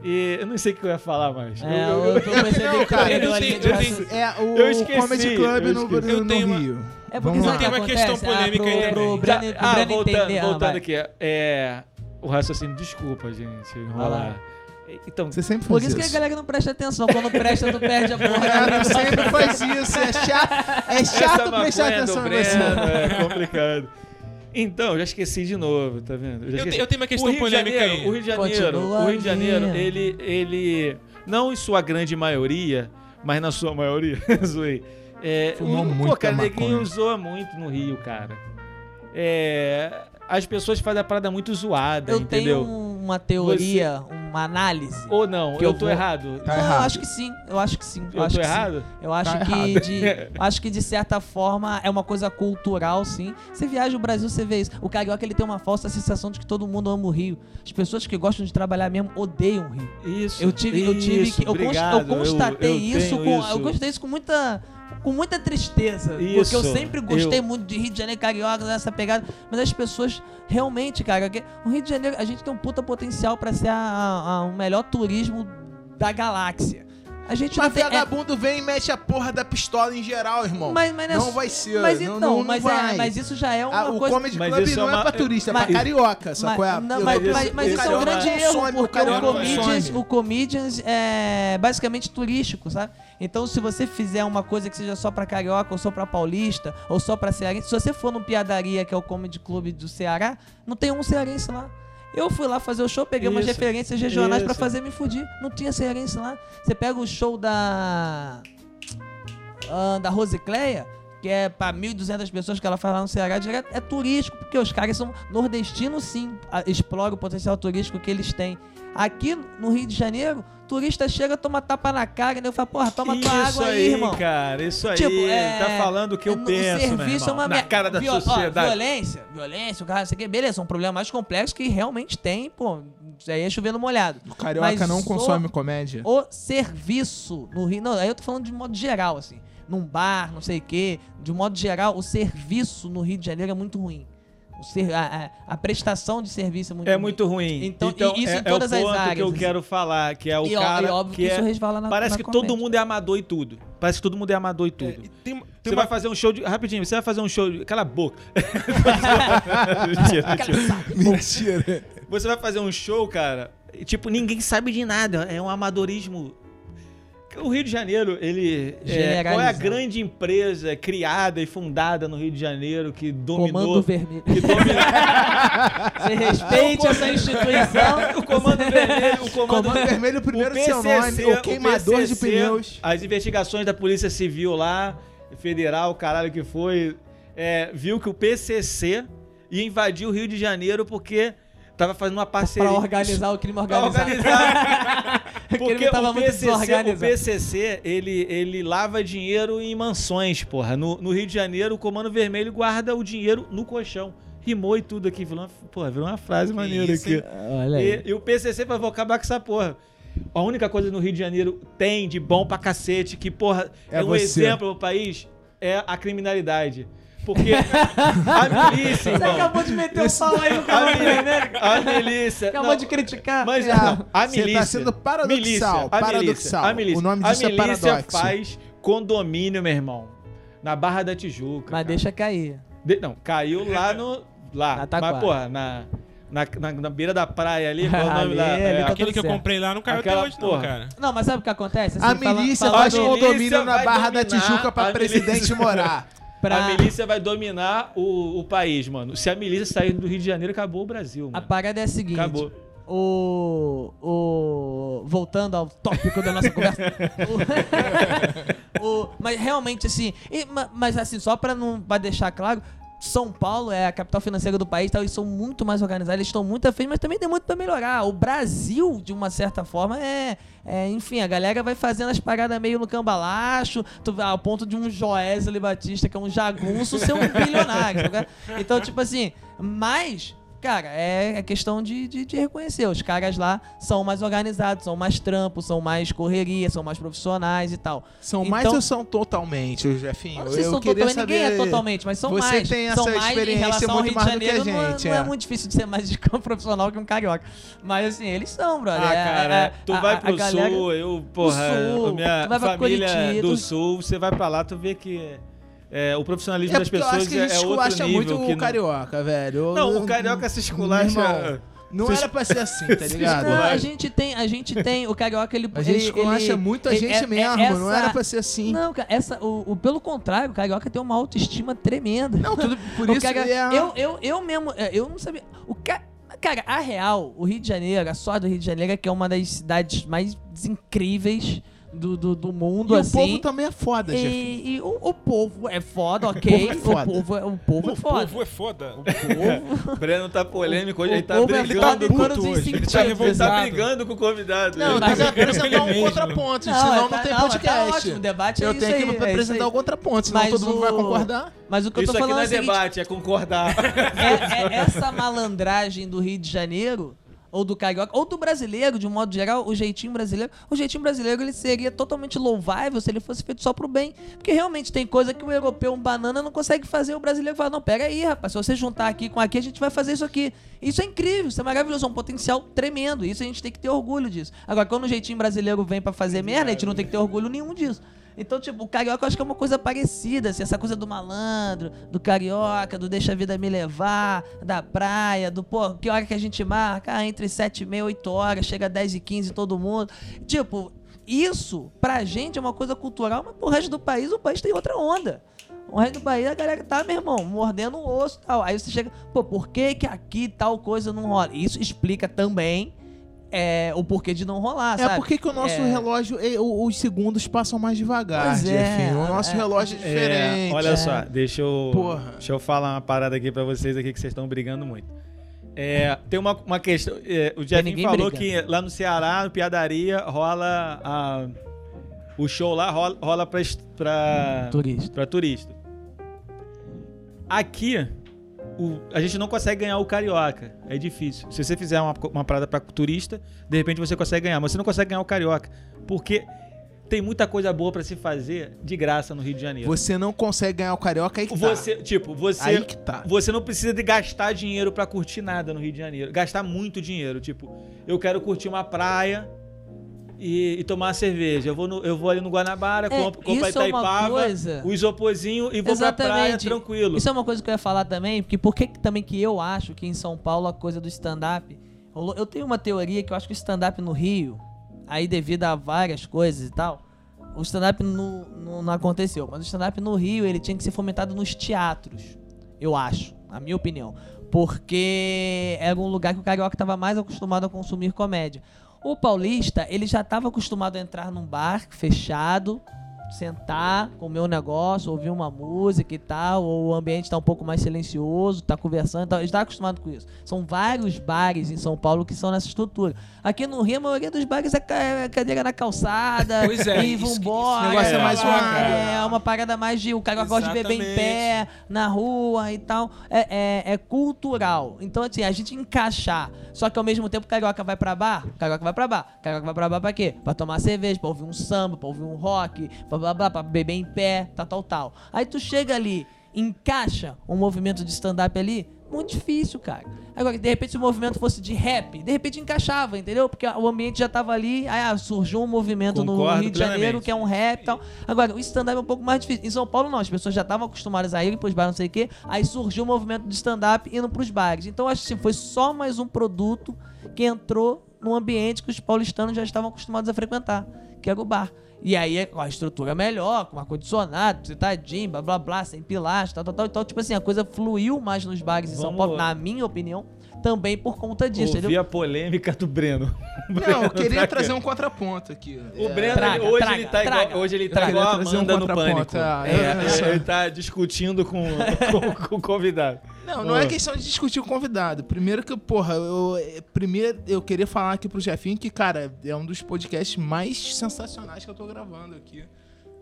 E eu não sei o que eu ia falar mais. É, eu, eu, eu tô não, cara, eu, tenho, eu tenho, é o eu esqueci, Comedy Club no, no, no Rio. É porque não tem uma questão polêmica ah, aí pro, pro ah, voltando, entender, voltando ah, aqui. É, o raciocínio, desculpa, gente, enrolar. Então, você sempre Por isso, isso que a galera não presta atenção. Quando presta, tu perde a porra. É, tu sempre faz isso. É chato, é chato prestar atenção em você. É complicado. Então, já esqueci de novo, tá vendo? Eu, eu, eu tenho uma questão polêmica Janeiro, aí. O Rio de Janeiro, o Rio de Janeiro, ele, ele, não em sua grande maioria, mas na sua maioria, zoei. É, Fumou o, muito pô, cara, neguinho zoa muito no Rio, cara. É, as pessoas fazem a parada muito zoada, eu entendeu? Eu tenho uma teoria, Você... uma análise. Ou não, eu, eu tô vou... errado. Tá não, errado. eu acho que sim. Eu acho que sim. Eu, eu tô errado? Que eu acho tá que de, acho que de certa forma é uma coisa cultural, sim. Você viaja o Brasil, você vê isso. O carioca ele tem uma falsa sensação de que todo mundo ama o Rio. As pessoas que gostam de trabalhar mesmo odeiam o Rio. Isso. Eu tive, isso, eu tive que eu, obrigado, const, eu constatei isso com, isso. eu constatei isso com muita com muita tristeza. Isso, porque eu sempre gostei eu... muito de Rio de Janeiro, carioca, dessa pegada. Mas as pessoas realmente, cara, o Rio de Janeiro, a gente tem um puta potencial para ser a, a, a, o melhor turismo da galáxia. A gente mas não vagabundo é... vem e mete a porra da pistola em geral, irmão. Mas, mas não, não vai ser. Mas então, não, não, mas, não é, mas isso já é uma ah, coisa... O Comedy Club não é, uma... é pra turista, é pra carioca, mas, qual é? Não, mas, mas, mas isso é um grande erro, porque o, o Comedians, o Comedians é basicamente turístico, sabe? Então, se você fizer uma coisa que seja só pra carioca, ou só pra paulista, ou só pra cearense, se você for no Piadaria, que é o Comedy Club do Ceará, não tem um cearense lá. Eu fui lá fazer o show, peguei isso, umas referências regionais para fazer me fudir. Não tinha cearense lá. Você pega o show da. Uh, da Rosicleia, que que é pra 1.200 pessoas que ela faz lá no Ceará, é turístico, porque os caras são nordestinos, sim, exploram o potencial turístico que eles têm. Aqui no Rio de Janeiro, turista chega, toma tapa na cara, né? Eu falo, porra, toma tua água aí, aí, irmão. cara, isso aí. Tipo, é, tá falando o que eu é, penso, o serviço é uma Na cara da Viol sociedade. Ó, violência, violência, o cara, isso aqui, beleza, é um problema mais complexo que realmente tem, pô, isso aí é chovendo molhado. O carioca Mas não consome comédia. O serviço no Rio, não, aí eu tô falando de modo geral, assim, num bar, não sei o quê, de modo geral, o serviço no Rio de Janeiro é muito ruim. Ser, a, a, prestação de serviço é muito é ruim. muito ruim. Então, então isso é, em todas é o ponto as áreas. que eu quero falar, que é o e, cara e óbvio que, que é, resvala na Parece na que comédia. todo mundo é amador e tudo. Parece que todo mundo é amador e tudo. É, tem, tem você uma... vai fazer um show de rapidinho, você vai fazer um show de cala a boca. mentira, mentira. mentira. Você vai fazer um show, cara, tipo, ninguém sabe de nada, é um amadorismo o Rio de Janeiro, ele. É, qual é a grande empresa criada e fundada no Rio de Janeiro que dominou. Comando Vermelho. Que domina... Você respeite essa instituição. o Comando Vermelho. O Comando, comando Vermelho, primeiro o PCC, seu nome, o queimador o PCC, de pneus. As investigações da Polícia Civil lá, federal, caralho que foi, é, viu que o PCC ia invadir o Rio de Janeiro porque tava fazendo uma parceria. Pra organizar o crime organizado. Pra organizar. Porque o PCC, o PCC, ele, ele lava dinheiro em mansões, porra. No, no Rio de Janeiro, o Comando Vermelho guarda o dinheiro no colchão rimou e tudo aqui. Virou uma, porra, virou uma frase maneira isso, aqui. E, e, o PCC vai acabar com essa porra. A única coisa no Rio de Janeiro tem de bom pra cacete, que, porra, é, é um você. exemplo no país, é a criminalidade. Porque a milícia, Você acabou de meter o pau aí no cara, né? A milícia. Acabou não, de criticar. Mas é. não, a milícia. Você tá sendo paradoxal. Milícia, a paradoxal. Milícia, a milícia. O nome disso a é milícia é faz condomínio, meu irmão. Na Barra da Tijuca. Mas cara. deixa cair. De, não, caiu lá no. Lá. Na Mas, porra, na. Na, na, na, beira da praia ali, qual o nome lá? É, tá aquele que certo. eu comprei lá não caiu Aquela, até hoje, porra. não, cara. Não, mas sabe o que acontece? Assim, a milícia faz condomínio na Barra da Tijuca pra presidente morar. Pra... A milícia vai dominar o, o país, mano. Se a milícia sair do Rio de Janeiro, acabou o Brasil. Mano. A parada é a seguinte. Acabou. O, o. Voltando ao tópico da nossa conversa. o, o, mas realmente, assim. E, mas assim, só pra, não, pra deixar claro, são Paulo é a capital financeira do país, tal, eles são muito mais organizados, eles estão muito frente, mas também tem muito para melhorar. O Brasil, de uma certa forma, é, é, Enfim, a galera vai fazendo as paradas meio no cambalacho, tu, ao ponto de um Joesley Batista, que é um jagunço, ser um bilionário. então, tipo assim, mas Cara, é, é questão de, de, de, reconhecer. Os caras lá são mais organizados, são mais trampos, são mais correria, são mais profissionais e tal. São então, mais ou são totalmente, Jefinho? Não sei se são totalmente, saber... ninguém é totalmente, mas são Você mais. Você tem essa experiência muito mais do que a gente. Não é, não é, muito difícil de ser mais de campo profissional que um carioca. Mas assim, eles são, brother. Ah, é, cara, é, tu a, vai pro galera, sul, eu, porra, sul, minha família do sul, você vai pra lá, tu vê que é, o profissionalismo é das pessoas eu acho que a gente é, é outro nível. muito que o carioca, velho. Não, o carioca se esculacha... Não era pra ser assim, tá ligado? Não, a gente tem, a gente tem, o carioca ele A gente ele, acha muito a gente é, mesmo, essa, não era pra ser assim. Não, essa o, o, pelo contrário, o carioca tem uma autoestima tremenda. Não, tudo por isso carioca, é... eu, eu eu mesmo, é, eu não sabia. O ca, cara, a real, o Rio de Janeiro, a só do Rio de Janeiro que é uma das cidades mais incríveis do, do, do mundo, e assim. o povo também é foda, E, e o, o, povo é foda, ok. o povo é, o povo é, foda. O povo é foda. O povo... o Breno tá polêmico hoje, ele tá brigando. Ele tá puto hoje. Ele tá, ele tá brigando com o convidado. Não, mas tá apresentar um contraponto, senão não tem tá, podcast. Tá ótimo, o debate é Eu tenho que apresentar o contraponto, senão todo mundo vai concordar. Mas o que eu tô falando é Isso aqui não é debate, é concordar. É, é essa malandragem do Rio de Janeiro ou do carioca, ou do brasileiro, de um modo geral, o jeitinho brasileiro. O jeitinho brasileiro ele seria totalmente louvável se ele fosse feito só pro bem. Porque realmente tem coisa que o europeu, um banana, não consegue fazer. O brasileiro fala: não, pega aí, rapaz, se você juntar aqui com aqui, a gente vai fazer isso aqui. Isso é incrível, isso é maravilhoso, é um potencial tremendo. Isso a gente tem que ter orgulho disso. Agora, quando o jeitinho brasileiro vem para fazer merda, a gente não tem que ter orgulho nenhum disso. Então, tipo, o carioca eu acho que é uma coisa parecida, assim, essa coisa do malandro, do carioca, do deixa a vida me levar, da praia, do, pô, que hora que a gente marca? Ah, entre 7 e meia, 8 horas, chega 10 e 15 todo mundo. Tipo, isso, pra gente, é uma coisa cultural, mas pro resto do país, o país tem outra onda. O resto do país, a galera tá, meu irmão, mordendo o osso e tal. Aí você chega, pô, por que que aqui tal coisa não rola? Isso explica também é, o porquê de não rolar, é sabe? É porque que o nosso é... relógio, os segundos passam mais devagar, pois é, O nosso é, relógio é diferente. olha só, deixa eu, Porra. deixa eu falar uma parada aqui pra vocês aqui que vocês estão brigando muito. É, tem uma, uma questão. É, o Jefinho falou briga. que lá no Ceará, no Piadaria, rola a, o show lá rola, rola pra, pra, turista. pra turista. Aqui, o, a gente não consegue ganhar o carioca. É difícil. Se você fizer uma, uma parada para turista, de repente você consegue ganhar, mas você não consegue ganhar o carioca. Porque tem muita coisa boa para se fazer de graça no Rio de Janeiro. Você não consegue ganhar o carioca aí que você, tá. Tipo, você aí que tá. Você não precisa de gastar dinheiro para curtir nada no Rio de Janeiro. Gastar muito dinheiro, tipo, eu quero curtir uma praia, e, e, tomar cerveja. Eu vou, no, eu vou ali no Guanabara, é, compro, compro a Itaipava, é coisa... o isoporzinho e vou Exatamente. pra praia tranquilo. Isso é uma coisa que eu ia falar também, porque por que também que eu acho que em São Paulo a coisa do stand-up... Eu tenho uma teoria que eu acho que o stand-up no Rio, aí devido a várias coisas e tal, o stand-up não aconteceu. Mas o stand-up no Rio, ele tinha que ser fomentado nos teatros, eu acho, na minha opinião. Porque era um lugar que o carioca estava mais acostumado a consumir comédia. O paulista, ele já estava acostumado a entrar num bar fechado, sentar, comer um negócio, ouvir uma música e tal, ou o ambiente está um pouco mais silencioso, está conversando e tal. Está acostumado com isso. São vários bares em São Paulo que são nessa estrutura. Aqui no Rio, a maioria dos bares é, é cadeira na calçada pois é, e vambora. Isso, é, mais uma, é uma parada mais de. O cara gosta de beber em pé, na rua e tal. É, é, é, cultural. Então, assim, a gente encaixar. Só que ao mesmo tempo, o carioca vai pra bar, o carioca vai pra bar. O carioca vai pra bar pra quê? Pra tomar cerveja, pra ouvir um samba, pra ouvir um rock, pra blá blá blá, pra beber em pé, tal, tal, tal. Aí tu chega ali, encaixa um movimento de stand-up ali, muito difícil, cara. Agora, de repente, se o movimento fosse de rap, de repente encaixava, entendeu? Porque o ambiente já tava ali, aí ah, surgiu um movimento Concordo no Rio de Janeiro que é um rap e tal. Agora, o stand-up é um pouco mais difícil. Em São Paulo, não, as pessoas já estavam acostumadas a ir pros bares, não sei o quê. Aí surgiu o um movimento de stand-up indo pros bares. Então, acho que assim, foi só mais um produto que entrou num ambiente que os paulistanos já estavam acostumados a frequentar, que era o bar. E aí, com a estrutura melhor, com ar-condicionado, citadinho, blá blá blá, sem pilastra, tal, tal, tal. Então, tipo assim, a coisa fluiu mais nos bares Vamos em São Paulo, na minha opinião, também por conta disso. Ouvi entendeu? a polêmica do Breno. Não, eu queria tá trazer um contraponto aqui. O é. Breno, traga, hoje, traga, ele tá traga. igual, hoje ele tá igual a Amanda um no Pânico. Ah, é, é, ele tá discutindo com, com, com o convidado. Não, não é questão de discutir o convidado. Primeiro que, porra, eu, primeiro eu queria falar aqui pro Jefinho que, cara, é um dos podcasts mais sensacionais que eu tô gravando aqui.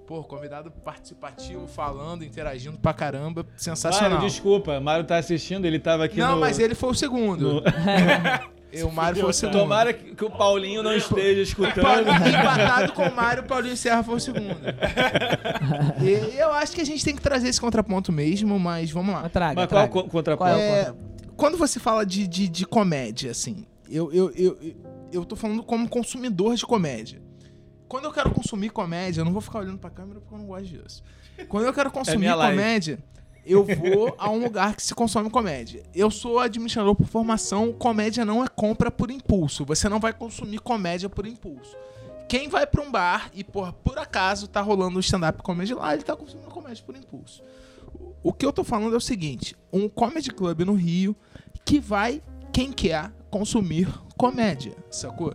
Pô, convidado participativo, falando, interagindo pra caramba. Sensacional. Mário, desculpa. Mário tá assistindo, ele tava aqui não, no... Não, mas ele foi o segundo. No... o Mário foi o segundo. Tomara que o Paulinho não esteja escutando. Empatado com o Mário, o Paulinho Serra foi o segundo. e eu acho que a gente tem que trazer esse contraponto mesmo, mas vamos lá. Traga, mas traga. qual o contraponto? É, quando você fala de, de, de comédia, assim, eu, eu, eu, eu tô falando como consumidor de comédia. Quando eu quero consumir comédia, eu não vou ficar olhando pra câmera porque eu não gosto disso. Quando eu quero é consumir é comédia, eu vou a um lugar que se consome comédia. Eu sou administrador por formação, comédia não é compra por impulso. Você não vai consumir comédia por impulso. Quem vai para um bar e, por, por acaso, tá rolando um stand-up comedy lá, ele tá consumindo comédia por impulso. O que eu tô falando é o seguinte: um comedy club no Rio que vai quem quer consumir comédia, sacou?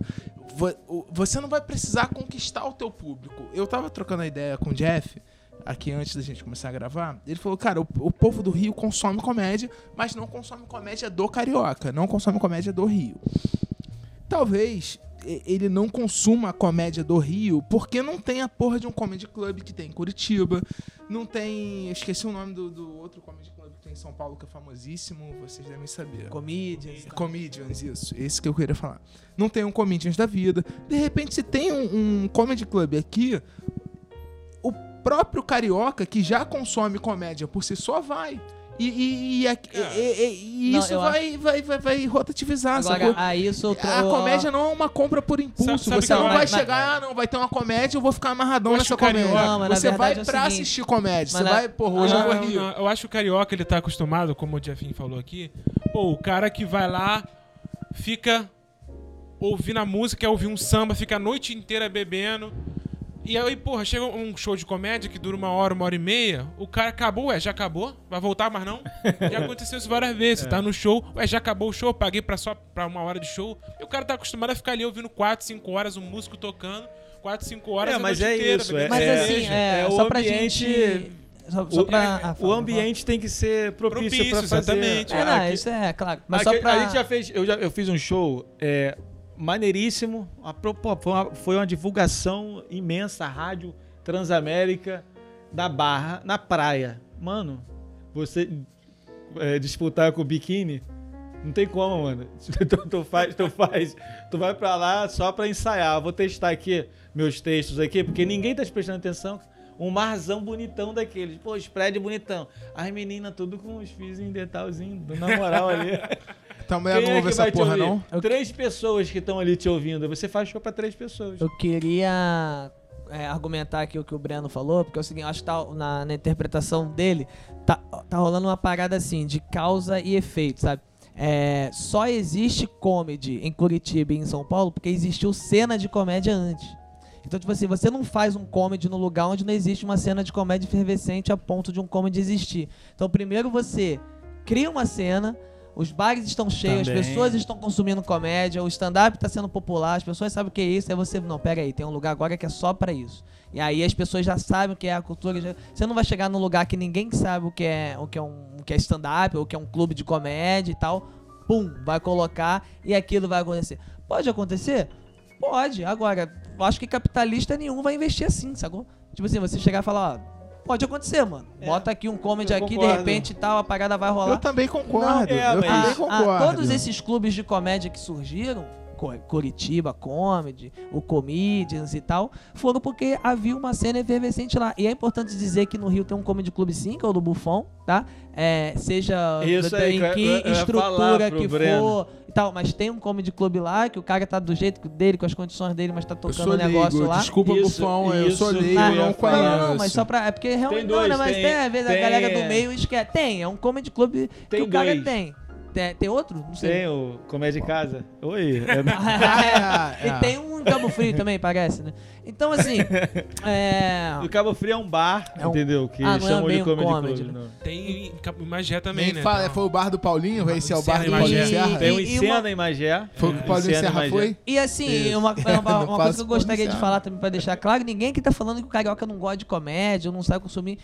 Você não vai precisar conquistar o teu público. Eu tava trocando a ideia com o Jeff aqui antes da gente começar a gravar. Ele falou, cara, o, o povo do Rio consome comédia, mas não consome comédia do carioca, não consome comédia do Rio. Talvez ele não consuma a comédia do Rio porque não tem a porra de um comedy club que tem em Curitiba, não tem, esqueci o nome do, do outro comedy club que tem em São Paulo que é famosíssimo, vocês devem saber. Comedians. Comedians, isso, esse que eu queria falar. Não tem um Comedians da vida. De repente, se tem um, um comedy club aqui, o próprio carioca que já consome comédia por si só vai. E, e, e, e, e isso não, vai, acho... vai, vai, vai rotativizar, Agora, aí tô... A comédia não é uma compra por impulso. Sabe, sabe você não, vai mas, chegar, mas... ah, não, vai ter uma comédia, eu vou ficar amarradão nessa comédia. Não, você vai é pra seguinte, assistir comédia. Você na... vai, porra, hoje eu vou rir. Eu acho que o carioca, ele tá acostumado, como o Jeffinho falou aqui, pô, o cara que vai lá, fica ouvindo a música, ouvir um samba, fica a noite inteira bebendo E aí, porra, chega um show de comédia que dura uma hora, uma hora e meia, o cara acabou, ué, já acabou? Vai voltar mais não? já aconteceu isso várias vezes. É. Tá no show, ué, já acabou o show, paguei pra só pra uma hora de show. E o cara tá acostumado a ficar ali ouvindo 4, 5 horas, um músico tocando, 4, 5 horas. É, mas é inteira, isso. É, mas é, assim, é, é só pra gente. Só, só o, pra, ah, o ambiente tem que ser propício, propício pra fazer. Exatamente. É, não, aqui, isso é, claro. Mas aqui, só pra... A gente já fez, eu, já, eu fiz um show é, maneiríssimo. Foi, uma, divulgação imensa, rádio Transamérica da Barra, na praia. Mano, você é, disputar com o biquíni, não tem como, mano. Tu, tu, faz, tu faz, tu vai pra lá só pra ensaiar. Vou testar aqui meus textos aqui, porque ninguém tá te prestando atenção. Um marzão bonitão daqueles. Pô, spread bonitão. As meninas tudo com os fios em detalzinho, na moral ali. Também é novo essa porra, não? Três pessoas que estão ali te ouvindo. Você faz show pra três pessoas. Eu queria é, argumentar aqui o que o Breno falou, porque é o seguinte, acho que tá, na, na interpretação dele, tá, tá rolando uma parada assim, de causa e efeito, sabe? É, só existe comedy em Curitiba e em São Paulo porque existiu cena de comédia antes. Então, tipo assim, você não faz um comedy no lugar onde não existe uma cena de comédia efervescente a ponto de um comedy existir. Então, primeiro você cria uma cena, os bares estão cheios, Também. as pessoas estão consumindo comédia, o stand-up está sendo popular, as pessoas sabem o que é isso, aí você, não, pega aí, tem um lugar agora que é só para isso. E aí as pessoas já sabem o que é a cultura. Já, você não vai chegar num lugar que ninguém sabe o que é, o que é um que é stand-up, ou que é um clube de comédia e tal. Pum, vai colocar e aquilo vai acontecer. Pode acontecer? Pode. Agora, acho que capitalista nenhum vai investir assim, sacou? Tipo assim, você chegar e falar, ó, Pode acontecer, mano. É. Bota aqui um comedy aqui, de repente tal, a parada vai rolar. Eu também concordo. Não, é, eu também concordo. A, todos esses clubes de comédia que surgiram, Curitiba Comedy, o Comedians e tal, foram porque havia uma cena efervescente lá. E é importante dizer que no Rio tem um comedy club sim, que é o do Buffon, tá? É, seja Isso aí, em que eu, eu estrutura que Breno. for e tal, mas tem um comedy club lá que o cara tá do jeito dele, com as condições dele, mas tá tocando o um negócio lá. Desculpa, isso, Bufão, eu sou leigo, ah, não conheço. Não, mas só pra. É porque realmente. Tem dois, não, mas tem, tem, às vezes tem, a galera do meio esquece. Tem, é um comedy club que o cara dois. tem. Tem, tem outro? Não sei. Tem o Comédia de Casa. Oi. É, e tem um em Cabo Frio também, parece, né? Então, assim. É... O Cabo Frio é um bar, é um... entendeu? Que ah, chamam é de Comedy, comedy Club. Né? Tem em Magé também, Nem né? Fala, então... Foi o bar do Paulinho, esse é o bar do Paulinho Serra. Tem o Encena uma... em Magé. Foi o que o Paulinho Serra foi? E assim, uma, uma, uma coisa que eu gostaria de falar também pra deixar claro: ninguém que tá falando que o carioca não gosta de comédia, não sabe consumir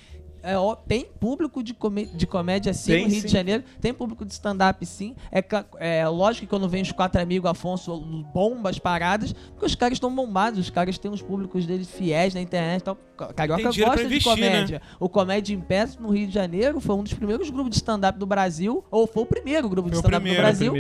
é, ó, tem público de, de comédia sim tem, no Rio sim. de Janeiro, tem público de stand-up sim. É, é lógico que quando vem os quatro amigos Afonso, bombas paradas, porque os caras estão bombados, os caras têm os públicos deles fiéis na internet. Então, Carioca gosta investir, de comédia. Né? O Comédia em Pé no Rio de Janeiro foi um dos primeiros grupos de stand-up do Brasil, ou foi o primeiro grupo de stand-up do Brasil.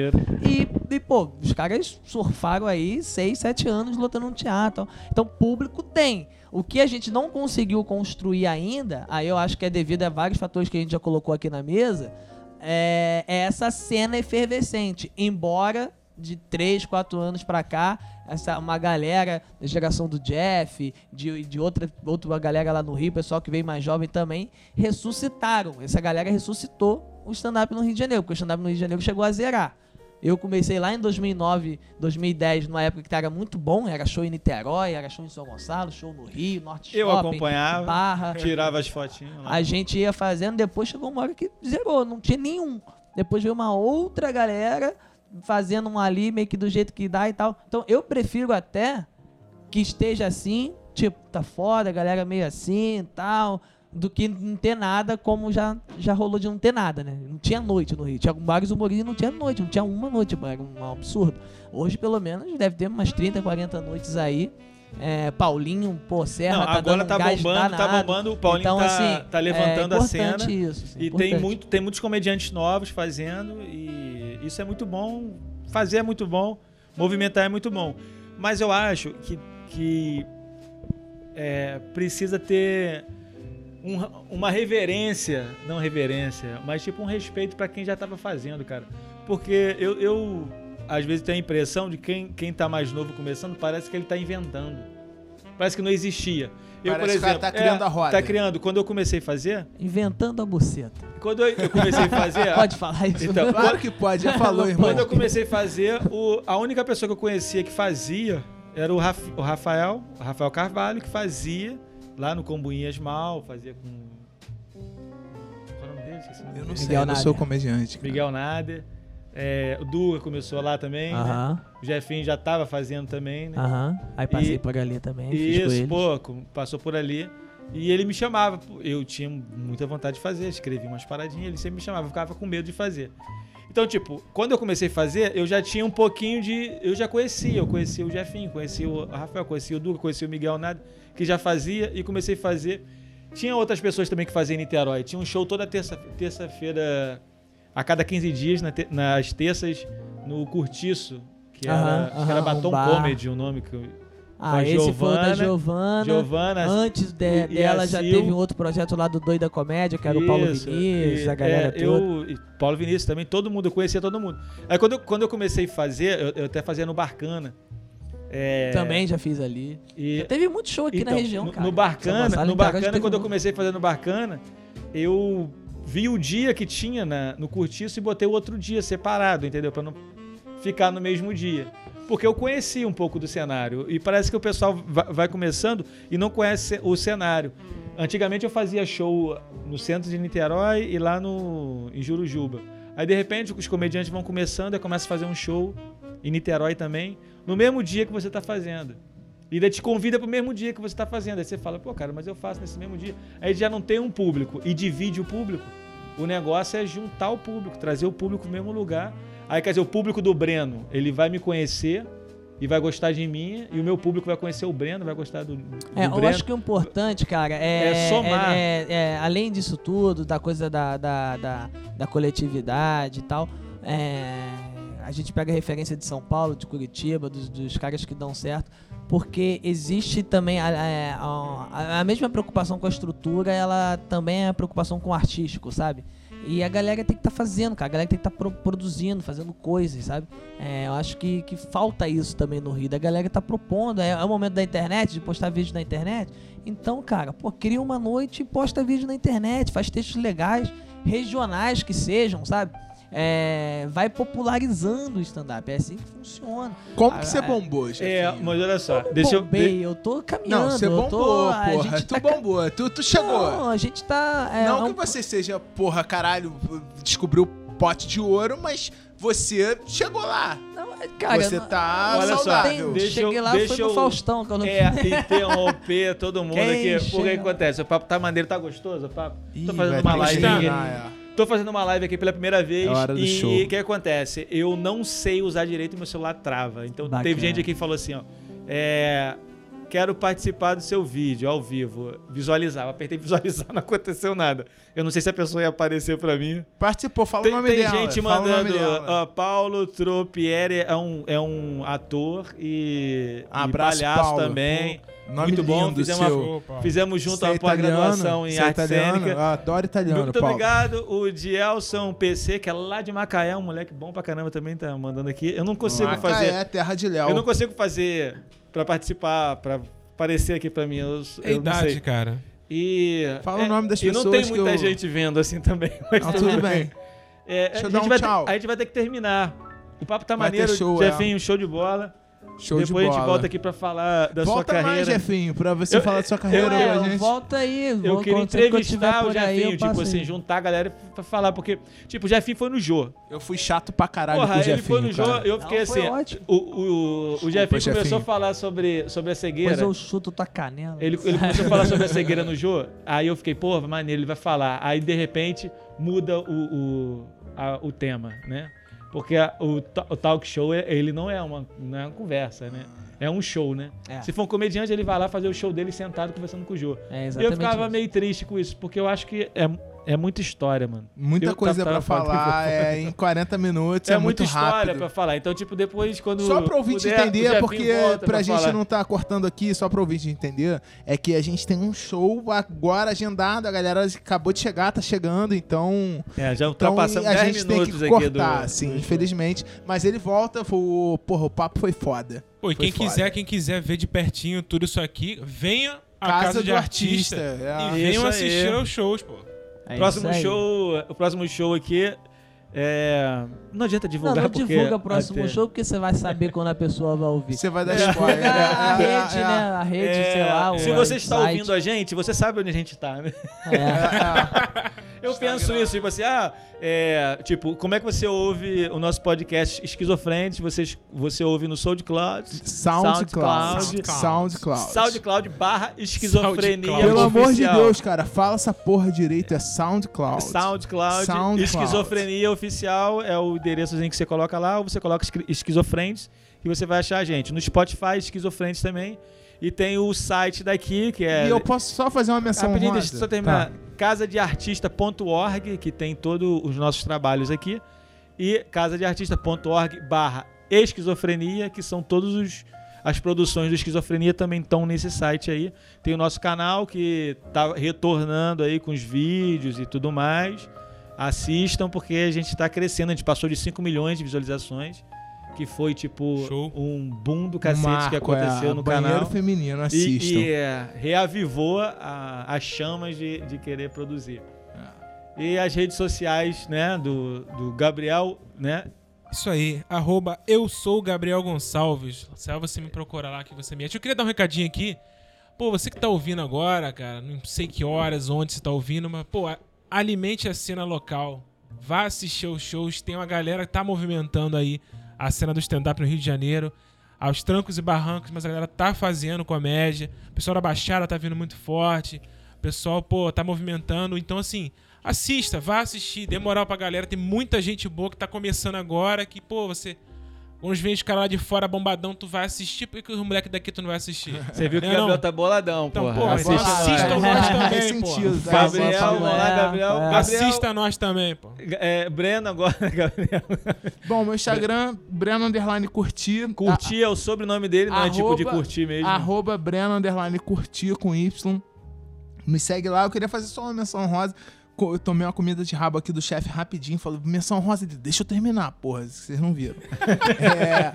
E, e, pô, os caras surfaram aí seis, sete anos lutando no teatro. Então, público tem. O que a gente não conseguiu construir ainda, aí eu acho que é devido a vários fatores que a gente já colocou aqui na mesa, é, é essa cena efervescente. Embora de 3, 4 anos para cá, essa uma galera da geração do Jeff, de, de outra, outra galera lá no Rio, pessoal que veio mais jovem também, ressuscitaram. Essa galera ressuscitou o stand-up no Rio de Janeiro, porque o stand-up no Rio de Janeiro chegou a zerar. Eu comecei lá em 2009, 2010, numa época que era muito bom, era show em Niterói, era show em São Gonçalo, show no Rio, Norte Eu Shopping, acompanhava, Barra. tirava as fotinhas. Lá. A gente ia fazendo, depois chegou uma hora que zerou, não tinha nenhum. Depois veio uma outra galera fazendo um ali meio que do jeito que dá e tal. Então eu prefiro até que esteja assim, tipo, tá foda, a galera meio assim e tal do que não ter nada, como já, já rolou de não ter nada, né? Não tinha noite no Rio. Tinha vários humoristas e não tinha noite, não tinha uma noite, era um absurdo. Hoje, pelo menos, deve ter umas 30, 40 noites aí. É, Paulinho, pô, Serra, não, tá agora tá bombando, tá bombando, o Paulinho então, tá, assim, tá levantando é a cena. Isso, assim, e tem, muito, tem muitos comediantes novos fazendo, e isso é muito bom. Fazer é muito bom, movimentar é muito bom. Mas eu acho que, que é, precisa ter um, uma reverência, não reverência, mas tipo um respeito para quem já estava fazendo, cara. Porque eu, eu, às vezes tenho a impressão de quem, quem tá mais novo começando, parece que ele está inventando. Parece que não existia. Eu, Parece por exemplo, que tá criando é, a roda. Tá criando. Quando eu comecei a fazer. Inventando a buceta. Quando eu, eu comecei a fazer. pode falar isso. Então, claro que pode, já falou, irmão. Quando eu comecei a fazer, o, a única pessoa que eu conhecia que fazia era o, Raf, o Rafael, o Rafael Carvalho, que fazia lá no Combuinhas Mal, fazia com. Qual é o nome dele? Esqueci o nome Eu dele. não sei, Miguel eu não Nader. sou comediante. cara. Miguel Nader. É, o Duga começou lá também. né? Aham, O Jefinho já tava fazendo também, né? aham. Aí passei E- por ali também, Isso, com- passou por ali. E ele me chamava. Eu tinha muita vontade de fazer, escrevi umas paradinhas, ele sempre me chamava, eu ficava com medo de fazer. Então, tipo, quando eu comecei a fazer, eu já tinha um pouquinho de. Eu já conhecia, eu conhecia o Jefinho, conhecia o Rafael, conhecia o Duca, conhecia o Miguel Nada, que já fazia e comecei a fazer. Tinha outras pessoas também que faziam em Niterói. Tinha um show toda terça- terça-feira, a cada 15 dias, na te- nas terças, no Curtiço, que era, acho que era um Batom bar. Comedy, o nome que eu. Ah, esse foi o da Giovana, Giovana. Giovana. Antes de- dela já Sil. teve um outro projeto lá do Doida Comédia, que era o Paulo Isso, Vinícius, e- a galera é, toda. eu, Paulo Vinícius também, todo mundo, eu conhecia todo mundo. Aí quando eu, quando eu comecei a fazer, eu, eu até fazia no Barcana. É, Também já fiz ali. E, Já teve muito show aqui então, na região, no, cara. no Barcana, no Barcana quando eu muito. comecei a fazer no Barcana, eu vi o dia que tinha na- no Curtiço e botei o outro dia separado, entendeu? Pra não ficar no mesmo dia. Porque eu conheci um pouco do cenário. E parece que o pessoal va- vai começando e não conhece o cenário. Antigamente eu fazia show no centro de Niterói e lá no, em Jurujuba. Aí de repente os comediantes vão começando e começa a fazer um show em Niterói também, no mesmo dia que você está fazendo. E ainda te convida pro mesmo dia que você está fazendo. Aí você fala, pô, cara, mas eu faço nesse mesmo dia. Aí já não tem um público e divide o público. O negócio é juntar o público, trazer o público no mesmo lugar. Aí, quer dizer, o público do Breno, ele vai me conhecer e vai gostar de mim, e o meu público vai conhecer o Breno, vai gostar do, do É, eu Breno. acho que o importante, cara, é, É somar. é- é- além disso tudo, da coisa da, da, da, da coletividade e tal, é, a gente pega referência de São Paulo, de Curitiba, dos, dos caras que dão certo, porque existe também a, a- a- a mesma preocupação com a estrutura, ela também é a preocupação com o artístico, sabe? E a galera tem que estar fazendo, cara. A galera tem que estar produzindo, fazendo coisas, sabe? É, eu acho que, que falta isso também no Rio. A galera tá propondo. É, é o momento da internet, de postar vídeo na internet. Então, cara, pô, cria uma noite e posta vídeo na internet. Faz textos legais, regionais que sejam, sabe? É, vai popularizando o stand-up. É assim que funciona. Como Ah, que você é. bombou, É, Jefinho? mas olha só, deixa eu. Bombei, eu tô caminhando. Não, você eu bombou, tô, porra. gente Tu tá bombou, tu, tu chegou. Não, a gente tá. é, não é um- que você seja, porra, caralho, descobriu o pote de ouro, mas você chegou lá. Não, Cara, você não- tá Olha só, saudável. deixa Cheguei eu- lá, deixa foi no eu- Faustão. Que eu não... É, interromper todo mundo Quem aqui. Porque chega? acontece? O papo tá maneiro, tá gostoso o papo? Ih, Tô fazendo uma live aqui. terminar, é. Tô fazendo uma live aqui pela primeira vez É hora do e show. o que acontece? Eu não sei usar direito e meu celular trava. Então Bacana. teve gente aqui que falou assim, ó, é, quero participar do seu vídeo ao vivo, visualizar. Eu apertei visualizar, não aconteceu nada. Eu não sei se a pessoa ia aparecer pra mim. Participou, fala Tem, o nome tem dela. gente o nome mandando, dela. ó, Paulo Tropieri é um, é um ator e, e Abraço, palhaço Paulo. também. Nome muito bom, fizemos seu. Paulo. Fizemos junto Você é uma pós-graduação italiano? em é arte italiano? cênica. Eu adoro italiano, Muito Paulo. obrigado. O Dielson PC, que é lá de Macaé, um moleque bom pra caramba também, tá mandando aqui. Eu não consigo Macaé, fazer. terra de Léo. Eu não consigo fazer pra participar, pra aparecer aqui pra mim. Eu, É eu não idade, sei. cara. E. Fala o nome das E não pessoas tem que muita eu- gente vendo assim também. Mas Não, tudo bem. É, Deixa eu a, dar gente um vai tchau. Ter, a gente vai ter que terminar. O papo tá Vai maneiro, show, é. Jefinho, show de bola. Show Depois de a bola. gente volta aqui pra falar da Volta sua carreira. mais, Jefinho, pra você Eu- falar da sua eu- carreira pra eu gente. volta aí. Eu vou, queria que eu entrevistar tiver o aí, Jefinho, eu tipo assim, aí. juntar a galera pra falar, porque, tipo, o Jefinho foi no Jô. Eu fui chato pra caralho Porra, com o ele Jefinho, foi no Jô, cara. eu fiquei Não, assim. ótimo. O, o, o Jefinho começou Jefinho. a falar sobre, sobre a cegueira. Depois eu chuto tua canela. Ele, ele começou a falar sobre a cegueira no Jô. Aí eu fiquei, pô, maneiro, ele vai falar. Aí de repente muda o, o, a- o tema, né? Porque a- o, o talk show, é- ele não é uma, não é uma conversa, né? É um show, né? É. Se for um comediante, ele vai lá fazer o show dele sentado conversando com o Jô. É E eu ficava isso. meio triste com isso, porque eu acho que é, é muita história, mano. Muita Eu coisa tava falar, é em 40 minutos, É, é, muita muito história rápido. pra falar. Então, tipo, depois quando. Só pra ouvinte puder, entender, porque volta pra gente falar. não tá cortando aqui, só pra ouvinte entender, é que a gente tem um show agora agendado, a galera acabou de chegar, tá chegando, então... É, já Então ultrapassamos a 10 gente tem minutos que aqui do. cortar, assim, infelizmente. Mas ele volta, foi, o- porra, o papo foi foda. Pô, e Foi quem foda. quiser, quem quiser ver de pertinho tudo isso aqui, venha à Casa casa, do de artista, artista, é. e venham assistir aos shows, pô. É próximo show, o próximo show aqui É, não adianta divulgar não, não porque divulga o próximo até... show porque você vai saber quando a pessoa vai ouvir. Você vai dar é. spoiler. É, a rede, né? A rede, é, sei lá. Se você está site. ouvindo a gente, você sabe onde a gente está, né? É. Eu penso isso, tipo assim, ah, é, tipo, como é que você ouve o nosso podcast Esquizofrentes? Você, você ouve no SoundCloud, SoundCloud, SoundCloud, SoundCloud, SoundCloud barra esquizofrenia SoundCloud. Pelo amor de Deus, cara, fala essa porra direito, é SoundCloud. SoundCloud, SoundCloud. esquizofrenia oficial é o endereçozinho que você coloca lá, ou você coloca esquizofrentes e você vai achar a gente. No Spotify, esquizofrentes também. E tem o site daqui, que é. E eu posso só fazer uma menção Rapidinho, deixa eu só terminar. Tá. Casadeartista.org, que tem todos os nossos trabalhos aqui. E casadeartista.org barra esquizofrenia, que são todos os. As produções do Esquizofrenia também estão nesse site aí. Tem o nosso canal que está retornando aí com os vídeos e tudo mais. Assistam porque a gente está crescendo. A gente passou de 5 milhões de visualizações que foi tipo Show. um boom do cacete Marco, que aconteceu é, no banheiro canal. feminino, assistam. E, e é, reavivou as chamas de, de querer produzir. É. E as redes sociais, né, do, do Gabriel, né? Isso aí, arroba eu sou Gabriel Gonçalves. Se você me procura lá que você me acha. Eu queria dar um recadinho aqui. Pô, você que tá ouvindo agora, cara, não sei que horas, onde você tá ouvindo, mas, pô, alimente a cena local. Vá assistir os shows, tem uma galera que tá movimentando aí a cena do stand-up no Rio de Janeiro, aos trancos e barrancos, mas a galera tá fazendo comédia, o pessoal da Baixada tá vindo muito forte, o pessoal, pô, tá movimentando. Então, assim, assista, vá assistir, dê moral pra galera. Tem muita gente boa que tá começando agora, que, pô, você Uns vem os caras lá de fora bombadão, tu vai assistir, porque os moleques daqui tu não vai assistir. Você viu que o Gabriel tá boladão, então, porra. Assista, assista nós também, pô. Gabriel, vamos lá, Gabriel. É. Assista nós também, pô. É, Breno agora, Gabriel. Bom, meu Instagram, Breno Underline Curtir. Curtir é o sobrenome dele, não é tipo de curtir mesmo. Arroba Breno Underline Curtir com Y. Me segue lá, eu queria fazer só uma menção rosa eu tomei uma comida de rabo aqui do chefe rapidinho, falou, menção rosa, deixa eu terminar, porra, vocês não viram. é,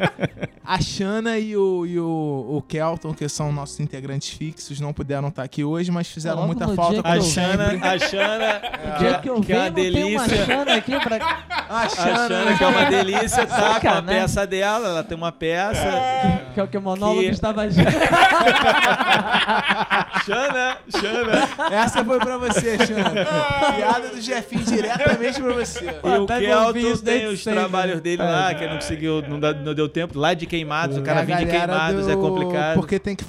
a Xana e, o, e o, o Kelton, que são nossos integrantes fixos, não puderam estar aqui hoje, mas fizeram muita falta. A Xana, a Xana, é, dia que, eu que é uma delícia. Xana aqui pra... A Xana, a Xana que é uma delícia, tá com a peça dela, ela tem uma peça. Que é o que o monólogo que... estava Xana, Xana. Essa foi pra você, Xana. Piada do Jefinho diretamente pra você. E o Kelton tem os trabalhos dele lá, que não conseguiu, não, não deu tempo. Lá de Queimados, o cara vem de Queimados, é complicado. Porque tem que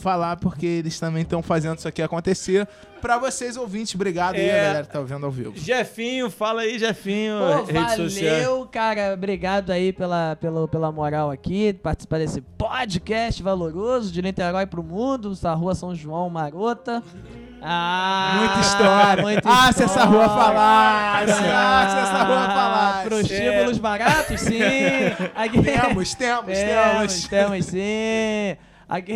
falar, porque eles também estão fazendo isso aqui acontecer. Pra vocês, ouvintes, obrigado é... aí, a galera que tá ouvindo ao vivo. Jefinho, fala aí, Jefinho. Pô, rede valeu, social. cara. Obrigado aí pela, pela, pela moral aqui, participar desse podcast valoroso de Niterói pro mundo, da rua São João Marota. Ah, muita história. Muita ah, história. se essa rua falasse. Ah, se essa rua falasse. Prostíbulos é. baratos, sim. Aqui. Temos, temos, temos. Temos, sim. Aqui.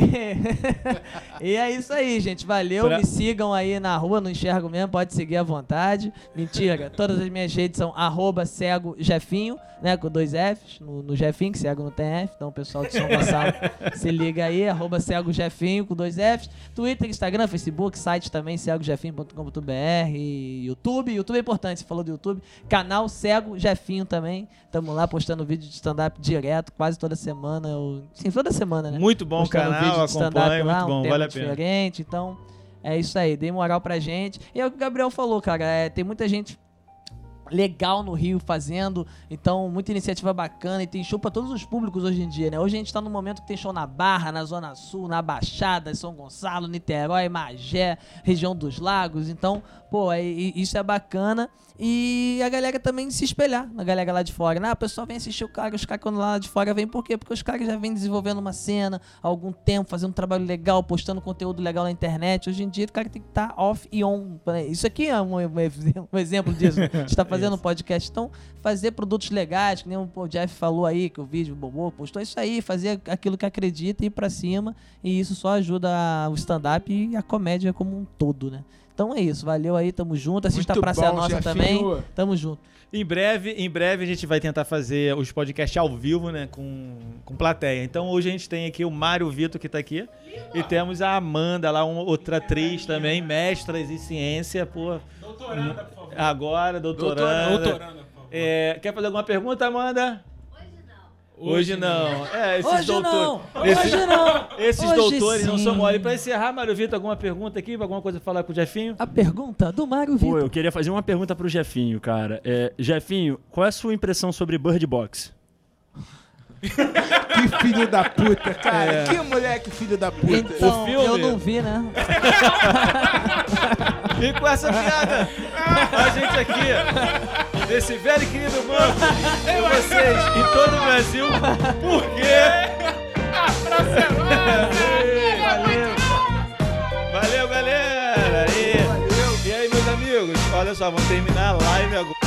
e é isso aí, gente. Valeu. Pra... Me sigam aí na rua, não enxergo mesmo, pode seguir à vontade. Mentira. Todas as minhas redes são arroba cego Jefinho, né? Com dois Fs no, no Jefinho, que cego não tem F. Então, o pessoal de São Gonçalo se liga aí, arroba cego Jefinho com dois Fs. Twitter, Instagram, Facebook, site também, cegojefinho.com.br, YouTube. YouTube é importante, você falou do YouTube. Canal Cego Jefinho também. Tamo lá postando vídeo de stand-up direto, quase toda semana. Sim, toda semana, né? Muito bom, cara canal, acompanha, lá, muito bom, um vale a pena. diferente, então é isso aí, dê moral pra gente. E é o que o Gabriel falou, cara, é, tem muita gente legal no Rio fazendo, então muita iniciativa bacana e tem show para todos os públicos hoje em dia, né? Hoje a gente tá no momento que tem show na Barra, na Zona Sul, na Baixada, São Gonçalo, Niterói, Magé, região dos Lagos, então, pô, é, isso é bacana e a galera também se espelhar na galera lá de fora. Né? Ah, o pessoal vem assistir o cara, os caras quando lá de fora vem por quê? Porque os caras já vêm desenvolvendo uma cena há algum tempo, fazendo um trabalho legal, postando conteúdo legal na internet. Hoje em dia o cara tem que estar tá off e on. Isso aqui é um, um exemplo disso. Né? A gente está fazendo um podcast. Então, fazer produtos legais, que nem o Jeff falou aí, que o vídeo o Bobo postou, isso aí, fazer aquilo que acredita e ir pra cima. E isso só ajuda o stand-up e a comédia como um todo, né? Então é isso, valeu aí, tamo junto. Assista Muito a Praça bom, Nossa também. Tamo junto. Em breve, em breve a gente vai tentar fazer os podcasts ao vivo, né, com, com plateia. Então hoje a gente tem aqui o Mário Vitor que tá aqui e temos a Amanda lá, uma outra atriz também, mestras em ciência, pô. Doutoranda, por favor. Agora, doutoranda. doutoranda. doutoranda É, quer fazer alguma pergunta, Amanda? Hoje não. É, esses Hoje doutores. não. Esses, Hoje não. esses Hoje doutores não sim. são mole. Pra encerrar, Mário Vitor, alguma pergunta aqui? Alguma coisa pra falar com o Jefinho? A pergunta do Mário Pô, Vitor. eu queria fazer uma pergunta pro Jefinho, cara. É, Jefinho, qual é a sua impressão sobre Bird Box? Que filho da puta, cara. Que moleque filho da puta. Então, O filme- eu não vi, né? E com essa piada, a gente aqui, nesse velho e querido banco, com vocês em todo o Brasil, porque... Valeu, galera! E, e aí, meus amigos, olha só, vamos terminar a live agora.